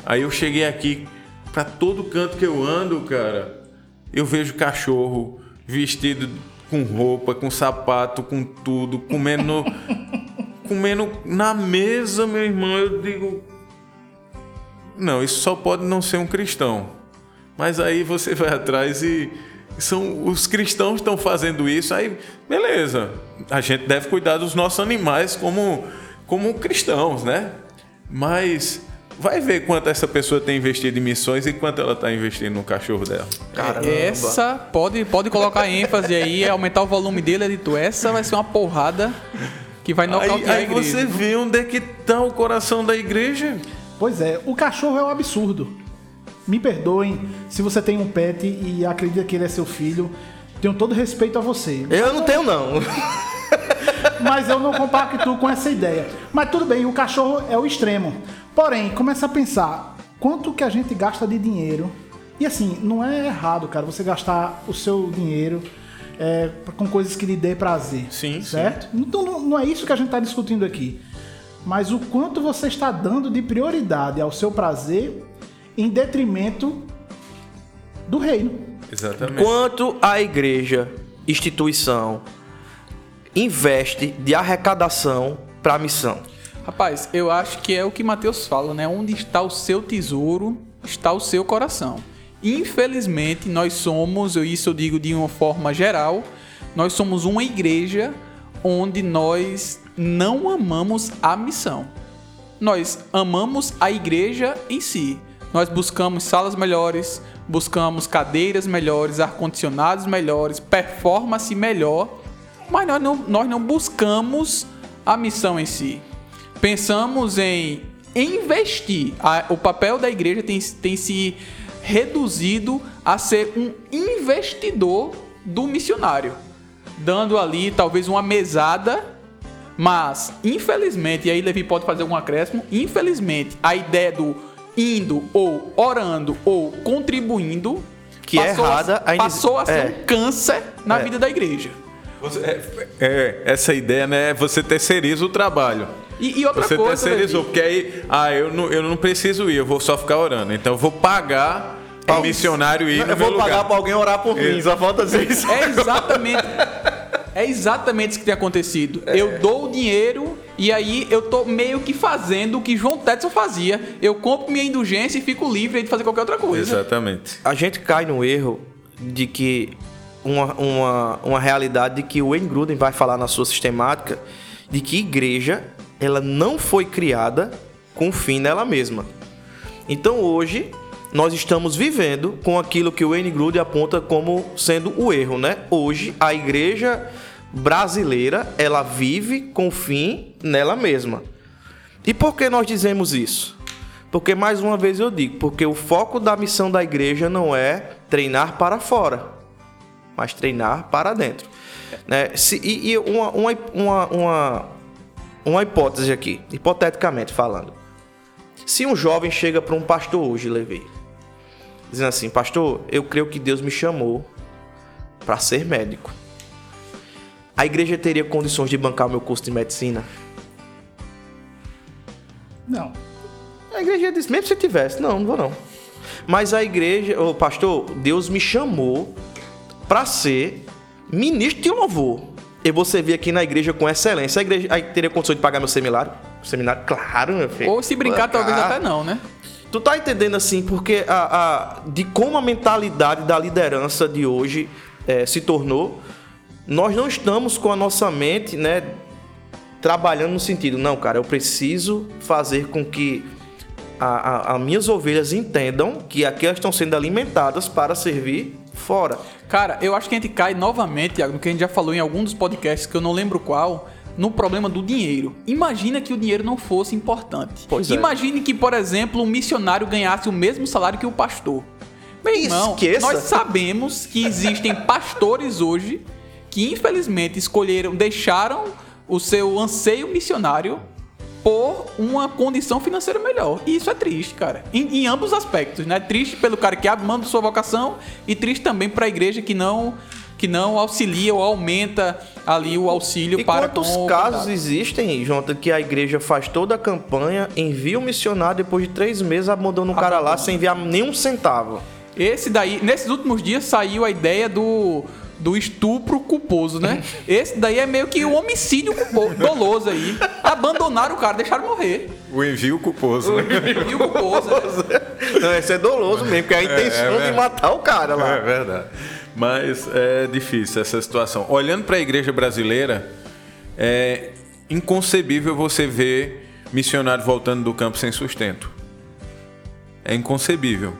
Aí eu cheguei aqui, para todo canto que eu ando, cara, eu vejo cachorro vestido com roupa, com sapato, com tudo, comendo, comendo na mesa, meu irmão. Eu digo, não, isso só pode não ser um cristão. Mas aí você vai atrás e são os cristãos estão fazendo isso, aí beleza. A gente deve cuidar dos nossos animais como como cristãos, né? Mas Vai ver quanto essa pessoa tem investido em missões e quanto ela está investindo no cachorro dela. Caramba. Essa, pode, pode colocar ênfase aí, aumentar o volume dele, editor. Essa vai ser uma porrada que vai nocautear aí, aí a igreja. Aí você vê onde é que está o coração da igreja. Pois é, o cachorro é um absurdo. Me perdoem se você tem um pet e acredita que ele é seu filho. Tenho todo respeito a você. Eu não tenho, não. Mas eu não compacto com essa ideia. Mas tudo bem, o cachorro é o extremo. Porém, começa a pensar quanto que a gente gasta de dinheiro. E assim, não é errado, cara, você gastar o seu dinheiro é, com coisas que lhe dê prazer. Sim. Certo? Sim. Então não, é isso que a gente está discutindo aqui. mas o quanto você está dando de prioridade ao seu prazer em detrimento do reino. Exatamente. Quanto a igreja, instituição, investe de arrecadação para a missão? Rapaz, eu acho que é o que Mateus fala, né? Onde está o seu tesouro, está o seu coração. Infelizmente, nós somos, isso eu digo de uma forma geral, nós somos uma igreja onde nós não amamos a missão. Nós amamos a igreja em si. Nós buscamos salas melhores, buscamos cadeiras melhores, ar-condicionados melhores, performance melhor, mas nós não, nós não buscamos a missão em si. Pensamos em investir. A- o papel da igreja tem, tem se reduzido a ser um investidor do missionário, dando ali talvez uma mesada, mas infelizmente, e aí Levi pode fazer algum acréscimo, infelizmente a ideia do indo ou orando ou contribuindo Que é passou a- errada, ainda- passou a ser é. um câncer na É. vida da igreja. Você- é, é, essa ideia, né? Você terceiriza o trabalho. E, e outra Você coisa, terceirizou, Levi, porque aí, ah, eu não, eu não preciso ir, eu vou só ficar orando. Então eu vou pagar para o missionário ir no Eu meu vou pagar lugar. para alguém orar por mim, Isso. só falta dizer isso. É exatamente. É exatamente isso que tem acontecido. Eu dou o dinheiro e aí eu tô meio que fazendo o que João Tetson fazia. Eu compro minha indulgência e fico livre de fazer qualquer outra coisa. Exatamente. A gente cai no erro de que uma, uma, uma realidade de que o Wayne Gruden vai falar na sua sistemática de que igreja ela não foi criada com fim nela mesma. Então hoje nós estamos vivendo com aquilo que o Wayne Gruden aponta como sendo o erro, né? Hoje a igreja brasileira ela vive com fim nela mesma. E por que nós dizemos isso? Porque mais uma vez eu digo, porque o foco da missão da igreja não é treinar para fora, mas treinar para dentro. Né? Se, e e uma, uma, uma, uma hipótese aqui, hipoteticamente falando. Se um jovem chega para um pastor hoje, Levi, dizendo assim, pastor, eu creio que Deus me chamou para ser médico. A igreja teria condições de bancar o meu curso de medicina? Não. A igreja disse, mesmo se tivesse, não, não vou não. Mas a igreja, ô pastor, Deus me chamou para ser ministro de louvor. E você vir aqui na igreja com excelência. A igreja aí teria condições de pagar meu seminário? Seminário? Claro, meu filho. Ou se brincar, talvez Ah, até não, né? Tu tá entendendo assim, porque a, a- de como a mentalidade da liderança de hoje eh, se tornou, nós não estamos com a nossa mente, né, trabalhando no sentido, não, cara, eu preciso fazer com que as minhas ovelhas entendam que aqui elas estão sendo alimentadas para servir fora. Cara, eu acho que a gente cai novamente, Thiago, no que a gente já falou em algum dos podcasts, que eu não lembro qual, no problema do dinheiro. Imagina que o dinheiro não fosse importante. Pois é. Imagine que, por exemplo, um missionário ganhasse o mesmo salário que o pastor. Meu irmão, Esqueça. nós sabemos que existem pastores hoje que, infelizmente, escolheram, deixaram o seu anseio missionário por uma condição financeira melhor. E isso é triste, cara. Em, em ambos os aspectos, né? Triste pelo cara que abre mão da sua vocação e triste também para a igreja que não que não auxilia ou aumenta ali o auxílio E para quantos com casos existem, Jonathan, que a igreja faz toda a campanha, envia o missionário, depois de três meses abandona o cara lá sem enviar nenhum centavo? Esse daí, nesses últimos dias saiu a ideia do do estupro culposo, né? Esse daí é meio que o homicídio culpo- doloso aí. Abandonaram o cara, deixaram morrer. O envio culposo. né? E o culposo, né? Não, esse é doloso mesmo, porque é a intenção é. de matar o cara lá. É verdade. Mas é difícil essa situação. Olhando para a igreja brasileira, é inconcebível você ver missionários voltando do campo sem sustento. É inconcebível.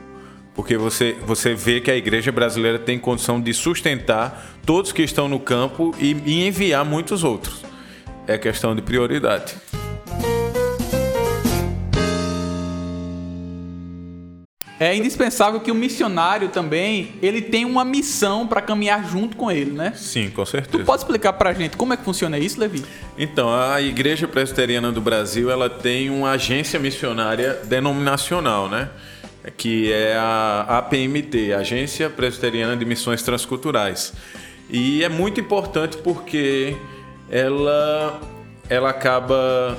Porque você, você vê que a igreja brasileira tem condição de sustentar todos que estão no campo e, e enviar muitos outros. É questão de prioridade. É indispensável que o missionário também, ele tenha uma missão para caminhar junto com ele, né? Sim, com Tu certeza. pode explicar pra gente como é que funciona isso, Levi? Então, a Igreja Presbiteriana do Brasil, ela tem uma agência missionária denominacional, né? Que é a APMT, Agência Presbiteriana de Missões Transculturais. E é muito importante porque ela, ela acaba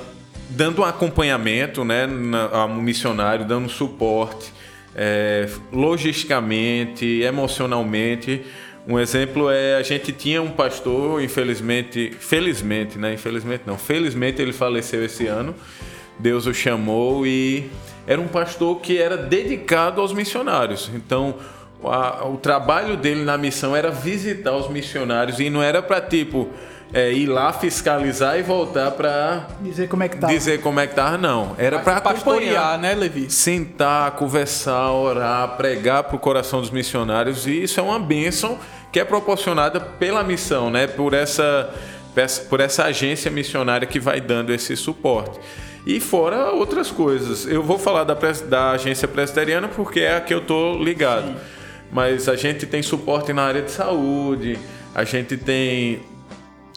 dando um acompanhamento né, ao missionário, dando suporte é, logisticamente, emocionalmente. Um exemplo é a gente tinha um pastor, infelizmente, felizmente, né? Infelizmente não, felizmente ele faleceu esse ano. Deus o chamou e era um pastor que era dedicado aos missionários. Então, a- o trabalho dele na missão era visitar os missionários e não era para tipo é, ir lá fiscalizar e voltar para Dizer como é que tá. dizer como é que tava, não. Era para pastorear, acompanhar, né, Levi? sentar, conversar, orar, pregar para o coração dos missionários e isso é uma bênção que é proporcionada pela missão, né? Por essa por essa agência missionária que vai dando esse suporte. E fora outras coisas. Eu vou falar da, da agência presbiteriana porque é a que eu tô ligado. Mas a gente tem suporte na área de saúde, a gente tem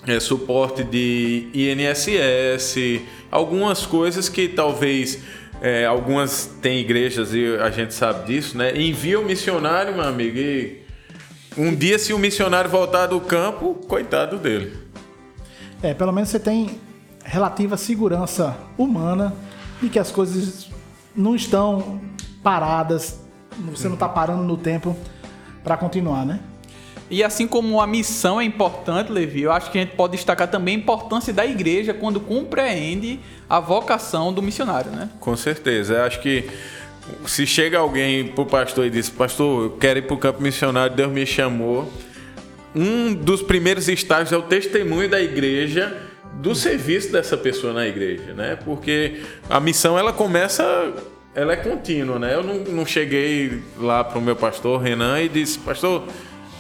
é, suporte de INSS, algumas coisas que talvez é, algumas têm igrejas e a gente sabe disso, né? Envia o missionário, meu amigo, e um dia se o missionário voltar do campo, coitado dele. É, pelo menos você tem relativa segurança humana de que as coisas não estão paradas, você não está parando no tempo para continuar, né? E assim como a missão é importante, Levi, eu acho que a gente pode destacar também a importância da igreja quando compreende a vocação do missionário, né? Com certeza. Eu acho que se chega alguém pro pastor e diz, pastor, eu quero ir pro campo missionário, Deus me chamou. Um dos primeiros estágios é o testemunho da igreja do serviço dessa pessoa na igreja, né? Porque a missão ela começa, ela é contínua, né? Eu não, não cheguei lá pro meu pastor Renan e disse, pastor,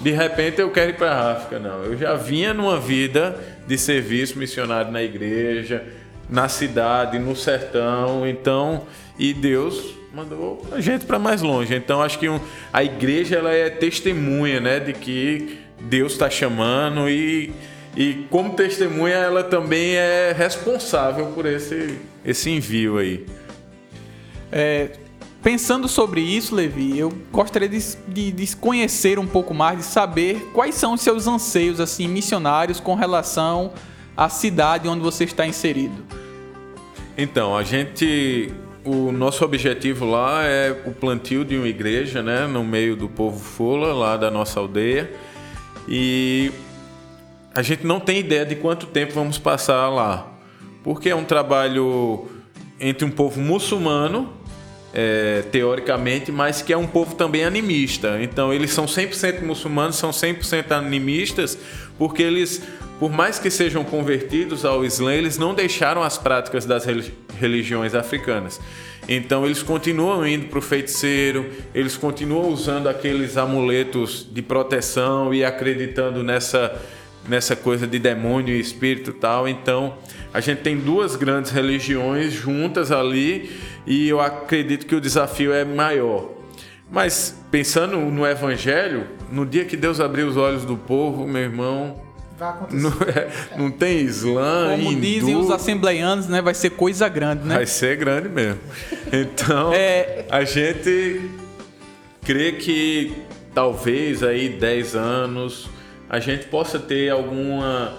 de repente eu quero ir para a África, não. Eu já vinha numa vida de serviço missionário na igreja, na cidade, no sertão, então, e Deus mandou a gente para mais longe. Então, acho que um- a igreja ela é testemunha, né, de que Deus está chamando e e como testemunha ela também é responsável por esse esse envio aí. É, pensando sobre isso, Levi, eu gostaria de, de, de conhecer um pouco mais, de saber quais são os seus anseios assim missionários com relação à cidade onde você está inserido. Então, a gente. O nosso objetivo lá é o plantio de uma igreja, né? No meio do povo Fula, lá da nossa aldeia. E a gente não tem ideia de quanto tempo vamos passar lá. Porque é um trabalho entre um povo muçulmano, é, teoricamente, mas que é um povo também animista. Então, eles são 100% muçulmanos, são 100% animistas, porque eles, por mais que sejam convertidos ao Islã, eles não deixaram as práticas das reli- religiões africanas. Então, eles continuam indo para o feiticeiro, eles continuam usando aqueles amuletos de proteção e acreditando nessa nessa coisa de demônio e espírito e tal. Então, a gente tem duas grandes religiões juntas ali e eu acredito que o desafio é maior. Mas pensando no evangelho, no dia que Deus abrir os olhos do povo, meu irmão, Vai acontecer. não, é- não tem Islã, Como hindu, dizem os assembleianos, né, vai ser coisa grande, né? vai ser grande mesmo. Então, É. a gente crê que talvez aí 10 anos a gente possa ter alguma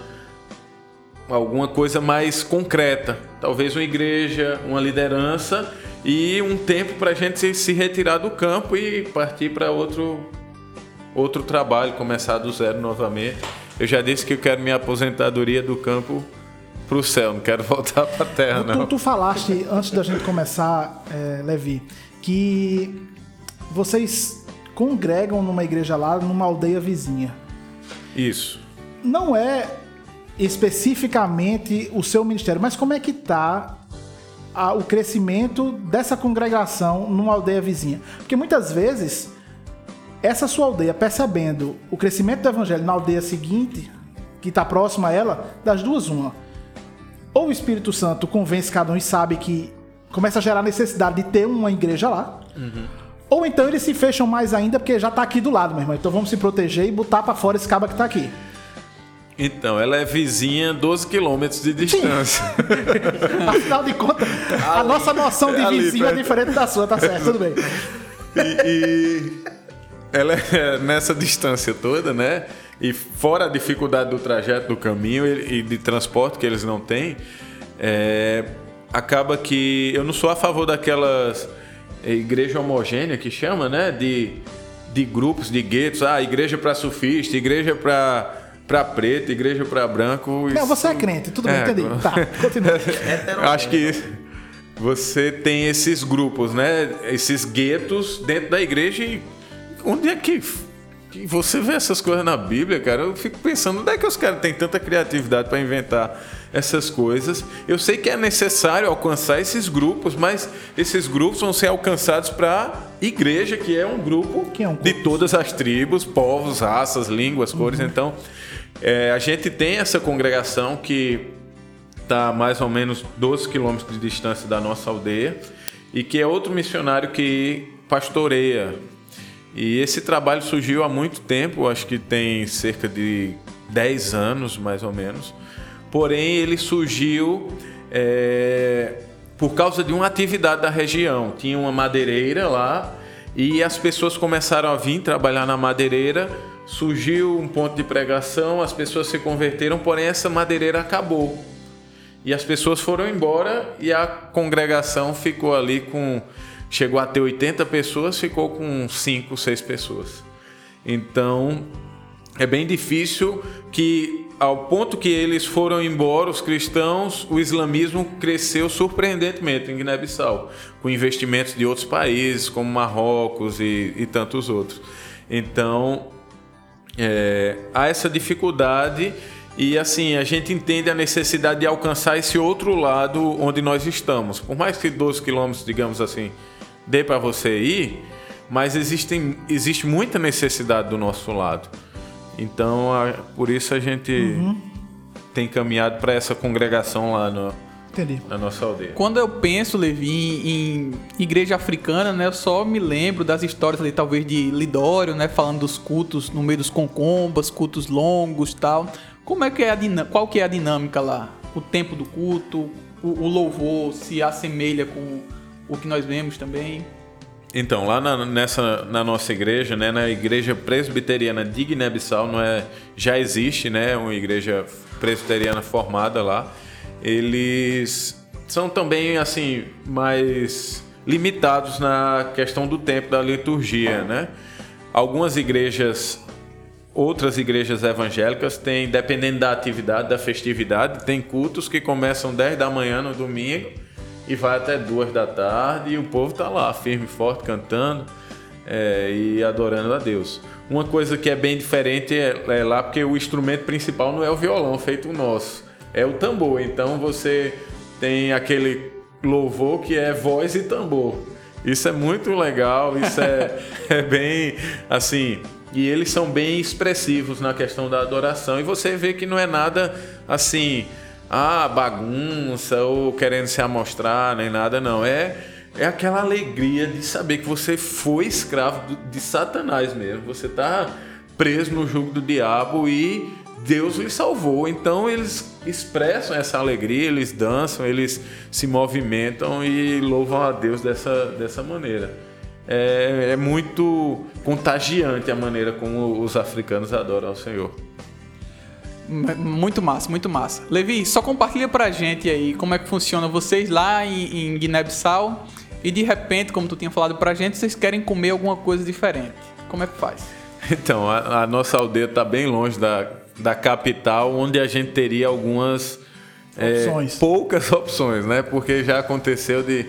alguma coisa mais concreta, talvez uma igreja, uma liderança e um tempo para a gente se- retirar do campo e partir para outro outro trabalho, começar do zero novamente. Eu já disse que eu quero minha aposentadoria do campo para o céu, não quero voltar para a terra Tu, não. tu falaste, antes da gente começar, é, Levi, que vocês congregam numa igreja lá, numa aldeia vizinha. Isso. Não é especificamente o seu ministério, mas como é que tá a- o crescimento dessa congregação numa aldeia vizinha? Porque muitas vezes essa sua aldeia, percebendo o crescimento do evangelho na aldeia seguinte, que está próxima a ela, das duas, uma. Ou o Espírito Santo convence cada um e sabe que começa a gerar necessidade de ter uma igreja lá. Ou então eles se fecham mais ainda porque já tá aqui do lado, meu irmão. Então vamos se proteger e botar para fora esse caba que tá aqui. Então, ela é vizinha 12 quilômetros de distância. Afinal de contas, a nossa noção de ali vizinho é diferente da sua, tá certo, tudo bem. e, e ela é nessa distância toda, né? E fora a dificuldade do trajeto do caminho e de transporte que eles não têm, é, acaba que eu não sou a favor daquelas igreja homogênea que chama, né? De, de grupos, de guetos. Ah, igreja para surfista, igreja para para preto, igreja para branco. Não, você é crente, tudo bem, entendi. Tá, continua. Acho que você tem esses grupos, né? Esses guetos dentro da igreja e onde é que que você vê essas coisas na Bíblia, cara, eu fico pensando, onde é que os caras têm tanta criatividade para inventar essas coisas? Eu sei que é necessário alcançar esses grupos, mas esses grupos vão ser alcançados para igreja, que é um grupo Que é um de todas as tribos, povos, raças, línguas, cores. Então, é, a gente tem essa congregação que está a mais ou menos 12 quilômetros de distância da nossa aldeia e que é outro missionário que pastoreia e esse trabalho surgiu há muito tempo, acho que tem cerca de 10 anos mais ou menos. Porém, ele surgiu é, por causa de uma atividade da região. Tinha uma madeireira lá e as pessoas começaram a vir trabalhar na madeireira. Surgiu um ponto de pregação, as pessoas se converteram, porém essa madeireira acabou. E as pessoas foram embora e a congregação ficou ali com chegou a ter 80 pessoas, ficou com 5, 6 pessoas. Então, é bem difícil que, ao ponto que eles foram embora, os cristãos, o islamismo cresceu surpreendentemente em Guiné-Bissau, com investimentos de outros países, como Marrocos e, e tantos outros. Então, é, há essa dificuldade e assim, a gente entende a necessidade de alcançar esse outro lado onde nós estamos. Por mais que 12 quilômetros, digamos assim, dê para você ir, mas existem, existe muita necessidade do nosso lado. Então, a, por isso a gente Uhum. tem caminhado para essa congregação lá no, Entendi. na nossa aldeia. Quando eu penso, Levi, em igreja africana, né, eu só me lembro das histórias ali, talvez de Lidório, né, falando dos cultos no meio dos concombas, cultos longos, tal. Como é que é a dinâmica? Qual que é a dinâmica lá? O tempo do culto, o, o louvor se assemelha com o que nós vemos também? Então, lá na, nessa, na nossa igreja, né, na igreja presbiteriana de Guiné-Bissau, não é, já existe né, uma igreja presbiteriana formada lá. Eles são também assim mais limitados na questão do tempo da liturgia, né? Algumas igrejas, outras igrejas evangélicas têm, dependendo da atividade, da festividade, tem cultos que começam 10 da manhã no domingo e vai até duas da tarde e o povo tá lá firme e forte cantando é, e adorando a Deus. Uma coisa que é bem diferente é, é lá porque o instrumento principal não é o violão feito o nosso, é o tambor. Então você tem aquele louvor que é voz e tambor. Isso é muito legal, isso é, é bem assim. E eles são bem expressivos na questão da adoração. E você vê que não é nada assim, ah, bagunça ou querendo se amostrar, nem nada, não. É, é aquela alegria de saber que você foi escravo de Satanás mesmo. Você está preso no jugo do diabo e Deus lhe salvou. Então eles expressam essa alegria, eles dançam, eles se movimentam e louvam a Deus dessa, dessa maneira. É, é muito contagiante a maneira como os africanos adoram ao Senhor. Muito massa, muito massa. Levi, só compartilha pra gente aí como é que funciona vocês lá em, em Guiné-Bissau e de repente, como tu tinha falado pra gente, vocês querem comer alguma coisa diferente. Como é que faz? Então, a, a nossa aldeia está bem longe da, da capital, onde a gente teria algumas é, Opções. poucas opções, né? Porque já aconteceu de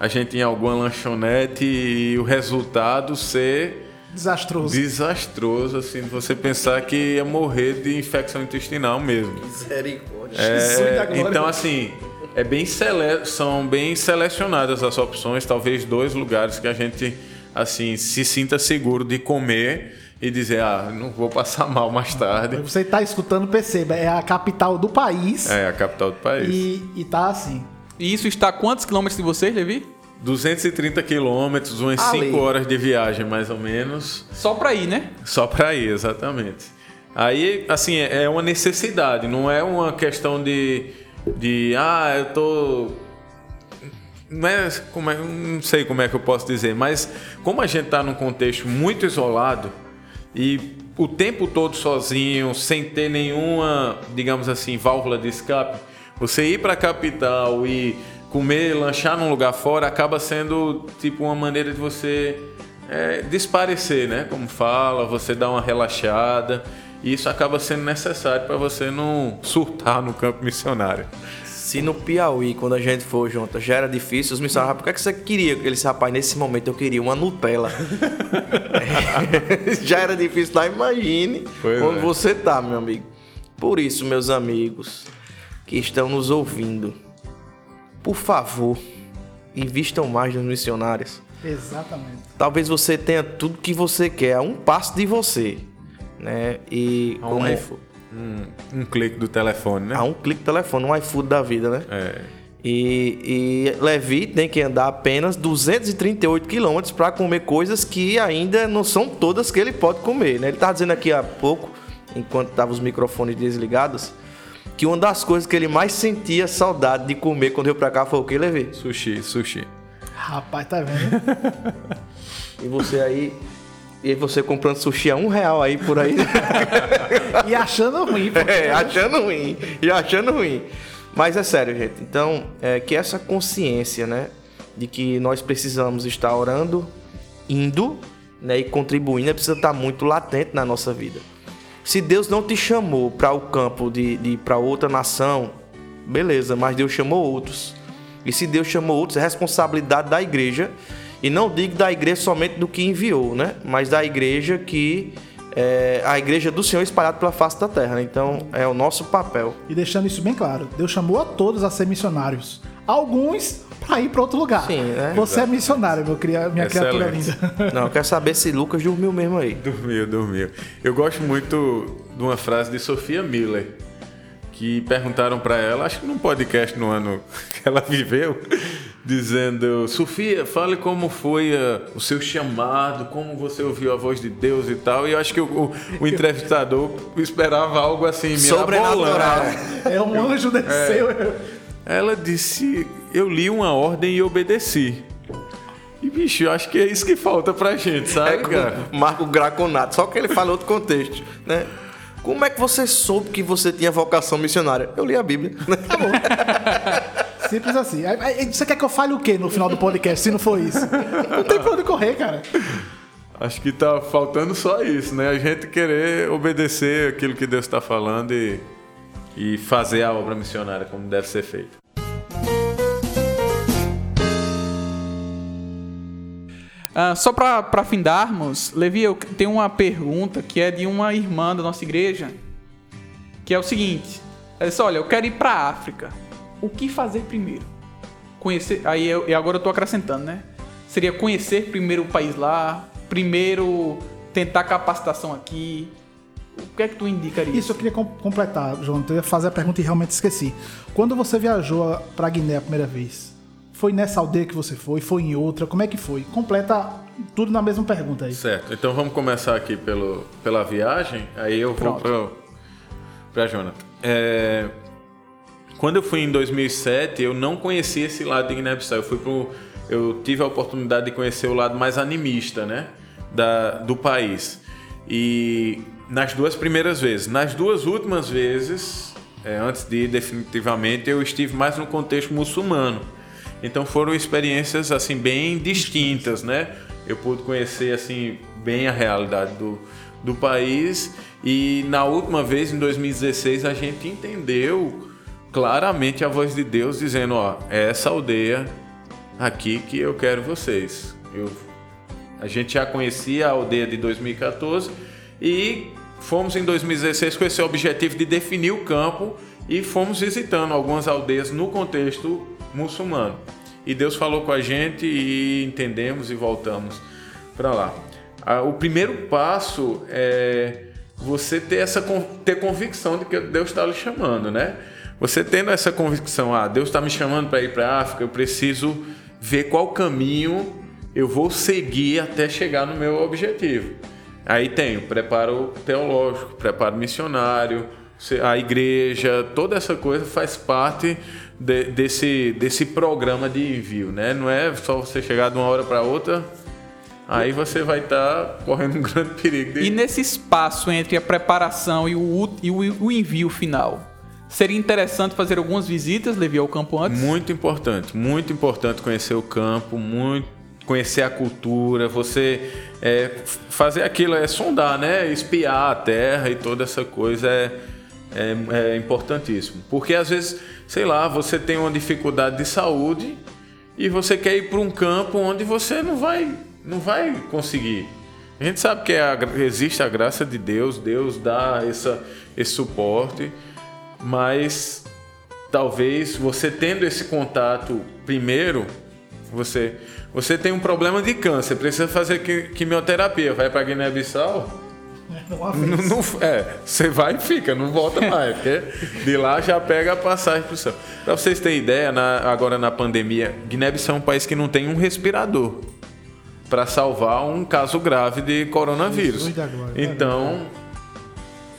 a gente ir em alguma lanchonete e o resultado ser Desastroso. desastroso, assim, você pensar que ia morrer de infecção intestinal mesmo. Misericórdia. É, então, assim, é bem sele... são bem selecionadas as opções, talvez dois lugares que a gente assim se sinta seguro de comer e dizer, ah, não vou passar mal mais tarde. Você tá escutando, perceba, é a capital do país É a capital do país. e, e tá assim. E isso está a quantos quilômetros de vocês, Levi? 230 quilômetros, umas Ali. 5 horas de viagem mais ou menos, Só pra ir, né? só para ir, exatamente. Aí, assim, é uma necessidade, não é uma questão de, de ah, eu tô não é, como é, não sei como é que eu posso dizer, mas como a gente está num contexto muito isolado e o tempo todo sozinho, sem ter nenhuma, digamos assim, válvula de escape, você ir para a capital e comer, lanchar num lugar fora acaba sendo tipo uma maneira de você é, desparecer, né? Como fala, você dá uma relaxada. E isso acaba sendo necessário para você não surtar no campo missionário. Se no Piauí, quando a gente for junto, já era difícil, os missionários, por que, é que você queria? Ele disse, rapaz, nesse momento eu queria uma Nutella. já era difícil lá, imagine Pois onde é. você tá, meu amigo. Por isso, meus amigos que estão nos ouvindo, por favor, invistam mais nos missionários. Exatamente. Talvez você tenha tudo que você quer a um passo de você, né? E A um, como iPhone, um, um clique do telefone, né? a um clique do telefone, um iFood da vida, né? É. E, e Levi tem que andar apenas 238 quilômetros para comer coisas que ainda não são todas que ele pode comer, né? Ele estava dizendo aqui há pouco, enquanto estavam os microfones desligados, que uma das coisas que ele mais sentia saudade de comer quando veio para cá foi o que, Levi? Sushi, sushi. Rapaz, tá vendo? E você aí... E você comprando sushi a um real aí por aí. e achando ruim, pô. É, achando ruim. E achando ruim. Mas é sério, gente. Então, é, que essa consciência, né? De que nós precisamos estar orando, indo, né? E contribuindo, precisa estar muito latente na nossa vida. Se Deus não te chamou para o campo de, de para outra nação, beleza, mas Deus chamou outros. E se Deus chamou outros, é responsabilidade da igreja. E não digo da igreja somente do que enviou, né? Mas da igreja que é a igreja do Senhor espalhada pela face da terra. Então é o nosso papel. E deixando isso bem claro, Deus chamou a todos a ser missionários. Alguns pra ir pra outro lugar. Sim, né? Você é missionário, meu cria... minha criatura Excelente. linda. Não, eu quero saber se Lucas dormiu mesmo aí. Dormiu, dormiu. Eu gosto muito de uma frase de Sofia Miller, que perguntaram para ela, acho que num podcast no ano que ela viveu, dizendo: Sofia, fale como foi eh, o seu chamado, como você ouviu a voz de Deus e tal. E eu acho que o, o- o entrevistador esperava algo assim, Sobrenatural. É um anjo desceu. Ela disse: Eu li uma ordem e obedeci. E bicho, eu acho que é isso que falta pra gente, sabe, É cara? Marco Graconato, só que ele fala outro contexto, né? Como é que você soube que você tinha vocação missionária? Eu li a Bíblia. Simples assim. Aí- aí, Você quer que eu fale o quê no final do podcast, se não for isso? Não tem pra onde correr, cara. Acho que tá faltando só isso, né? A gente querer obedecer aquilo que Deus está falando e, e fazer a obra missionária como deve ser feita. Ah, só pra findarmos, Levi, eu tenho uma pergunta que é de uma irmã da nossa igreja, que é o seguinte: ela disse, olha, eu quero ir pra África. O que fazer primeiro? Conhecer. Aí eu, e agora eu tô acrescentando, né? Seria conhecer primeiro o país lá, primeiro tentar capacitação aqui. O que é que tu indicaria? Isso eu queria com- completar, João. Eu ia fazer a pergunta e realmente esqueci. Quando você viajou pra Guiné a primeira vez, foi nessa aldeia que você foi? Foi em outra? Como é que foi? Completa tudo na mesma pergunta aí. Certo, então vamos começar aqui pelo, pela viagem, aí eu vou Pronto. para Jonathan. É, quando eu fui em 2007, eu não conhecia esse lado de Guiné-Bissau. Eu fui pro, eu tive a oportunidade de conhecer o lado mais animista, né, da, do país. E nas duas primeiras vezes, nas duas últimas vezes, é, antes de ir definitivamente, eu estive mais no contexto muçulmano. Então foram experiências assim bem distintas, né? Eu pude conhecer assim bem a realidade do, do país e na última vez em 2016 a gente entendeu claramente a voz de Deus dizendo, ó, é essa aldeia aqui que eu quero vocês. Eu, a gente já conhecia a aldeia de 2014 e fomos em 2016 com esse objetivo de definir o campo e fomos visitando algumas aldeias no contexto muçulmano. E Deus falou com a gente e entendemos e voltamos para lá. O primeiro passo é você ter essa ter convicção de que Deus está lhe chamando, né? Você tendo essa convicção, ah, Deus está me chamando para ir para a África, eu preciso ver qual caminho eu vou seguir até chegar no meu objetivo. Aí tem o preparo teológico, preparo missionário, a igreja, toda essa coisa faz parte de- desse, desse programa de envio, né? Não é só você chegar de uma hora para outra, aí você vai estar correndo um grande perigo de E nesse espaço entre a preparação e o, e o, o envio final, Seria interessante fazer algumas visitas, Levi, ao campo antes? Muito importante, muito importante conhecer o campo, muito conhecer a cultura, você é, fazer aquilo, é sondar, né? Espiar a terra e toda essa coisa é, é, é importantíssimo. Porque às vezes, sei lá, você tem uma dificuldade de saúde e você quer ir para um campo onde você não vai, não vai conseguir. A gente sabe que é a, existe a graça de Deus, Deus dá essa, esse suporte, mas talvez você tendo esse contato primeiro, você, você tem um problema de câncer, precisa fazer quimioterapia, vai para Guiné-Bissau, não, não, é, você vai e fica, não volta mais, porque de lá já pega a passagem para o céu. Para vocês terem ideia, na, agora na pandemia, Guiné-Bissau é um país que não tem um respirador para salvar um caso grave de coronavírus. Então,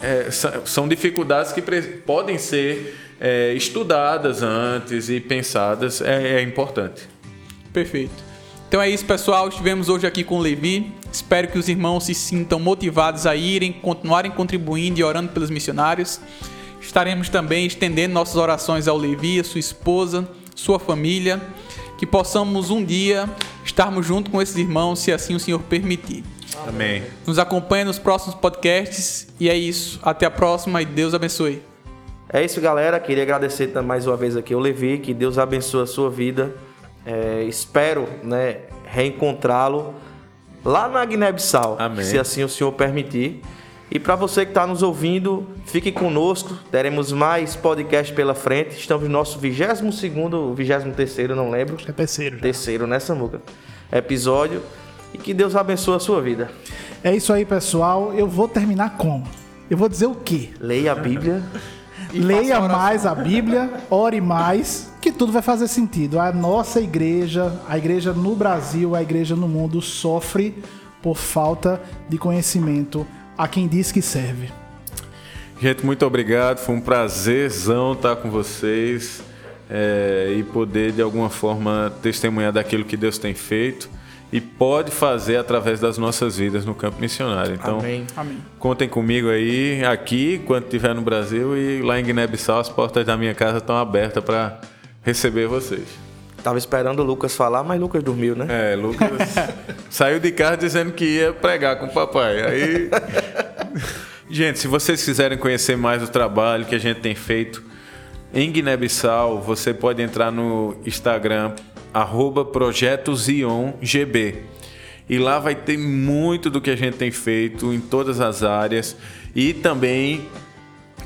é, são dificuldades que podem ser é, estudadas antes e pensadas, é, é importante. Perfeito. Então é isso, pessoal. Estivemos hoje aqui com o Levi. Espero que os irmãos se sintam motivados a irem, continuarem contribuindo e orando pelos missionários. Estaremos também estendendo nossas orações ao Levi, a sua esposa, sua família. Que possamos um dia estarmos junto com esses irmãos, se assim o Senhor permitir. Amém. Nos acompanhe nos próximos podcasts. E é isso. Até a próxima e Deus abençoe. É isso, galera. Queria agradecer mais uma vez aqui ao Levi. Que Deus abençoe a sua vida. É, espero né, reencontrá-lo lá na Guiné-Bissau, se assim o Senhor permitir. E para você que está nos ouvindo, fique conosco. Teremos mais podcast pela frente. Estamos no nosso 22 segundo, 23 terceiro, não lembro. É terceiro. Já. Terceiro, né, Samuca? Episódio. E que Deus abençoe a sua vida. É isso aí, pessoal. Eu vou terminar como? Eu vou dizer o quê? Leia a Bíblia. Leia mais a Bíblia, ore mais, que tudo vai fazer sentido. A nossa igreja, a igreja no Brasil, a igreja no mundo sofre por falta de conhecimento a quem diz que serve. Gente, muito obrigado. Foi um prazerzão estar com vocês é, e poder, de alguma forma, testemunhar daquilo que Deus tem feito e pode fazer através das nossas vidas no campo missionário. Então, Amém. Amém. contem comigo aí, aqui, quando estiver no Brasil e lá em Guiné-Bissau, as portas da minha casa estão abertas para receber vocês. Tava esperando o Lucas falar, mas Lucas dormiu, né? É, Lucas saiu de casa dizendo que ia pregar com o papai. Aí. gente, se vocês quiserem conhecer mais o trabalho que a gente tem feito em Guiné-Bissau, você pode entrar no Instagram arroba projetosIonGB. E lá vai ter muito do que a gente tem feito em todas as áreas. E também,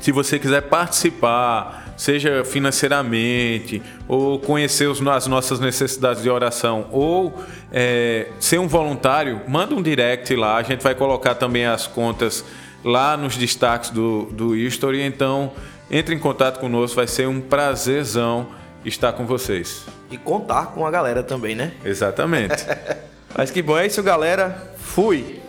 se você quiser participar, seja financeiramente, ou conhecer as nossas necessidades de oração, ou é, ser um voluntário, manda um direct lá. A gente vai colocar também as contas lá nos destaques do, do History. Então, entre em contato conosco, vai ser um prazerzão estar com vocês. E contar com a galera também, né? Exatamente. Mas que bom, é isso, galera. Fui!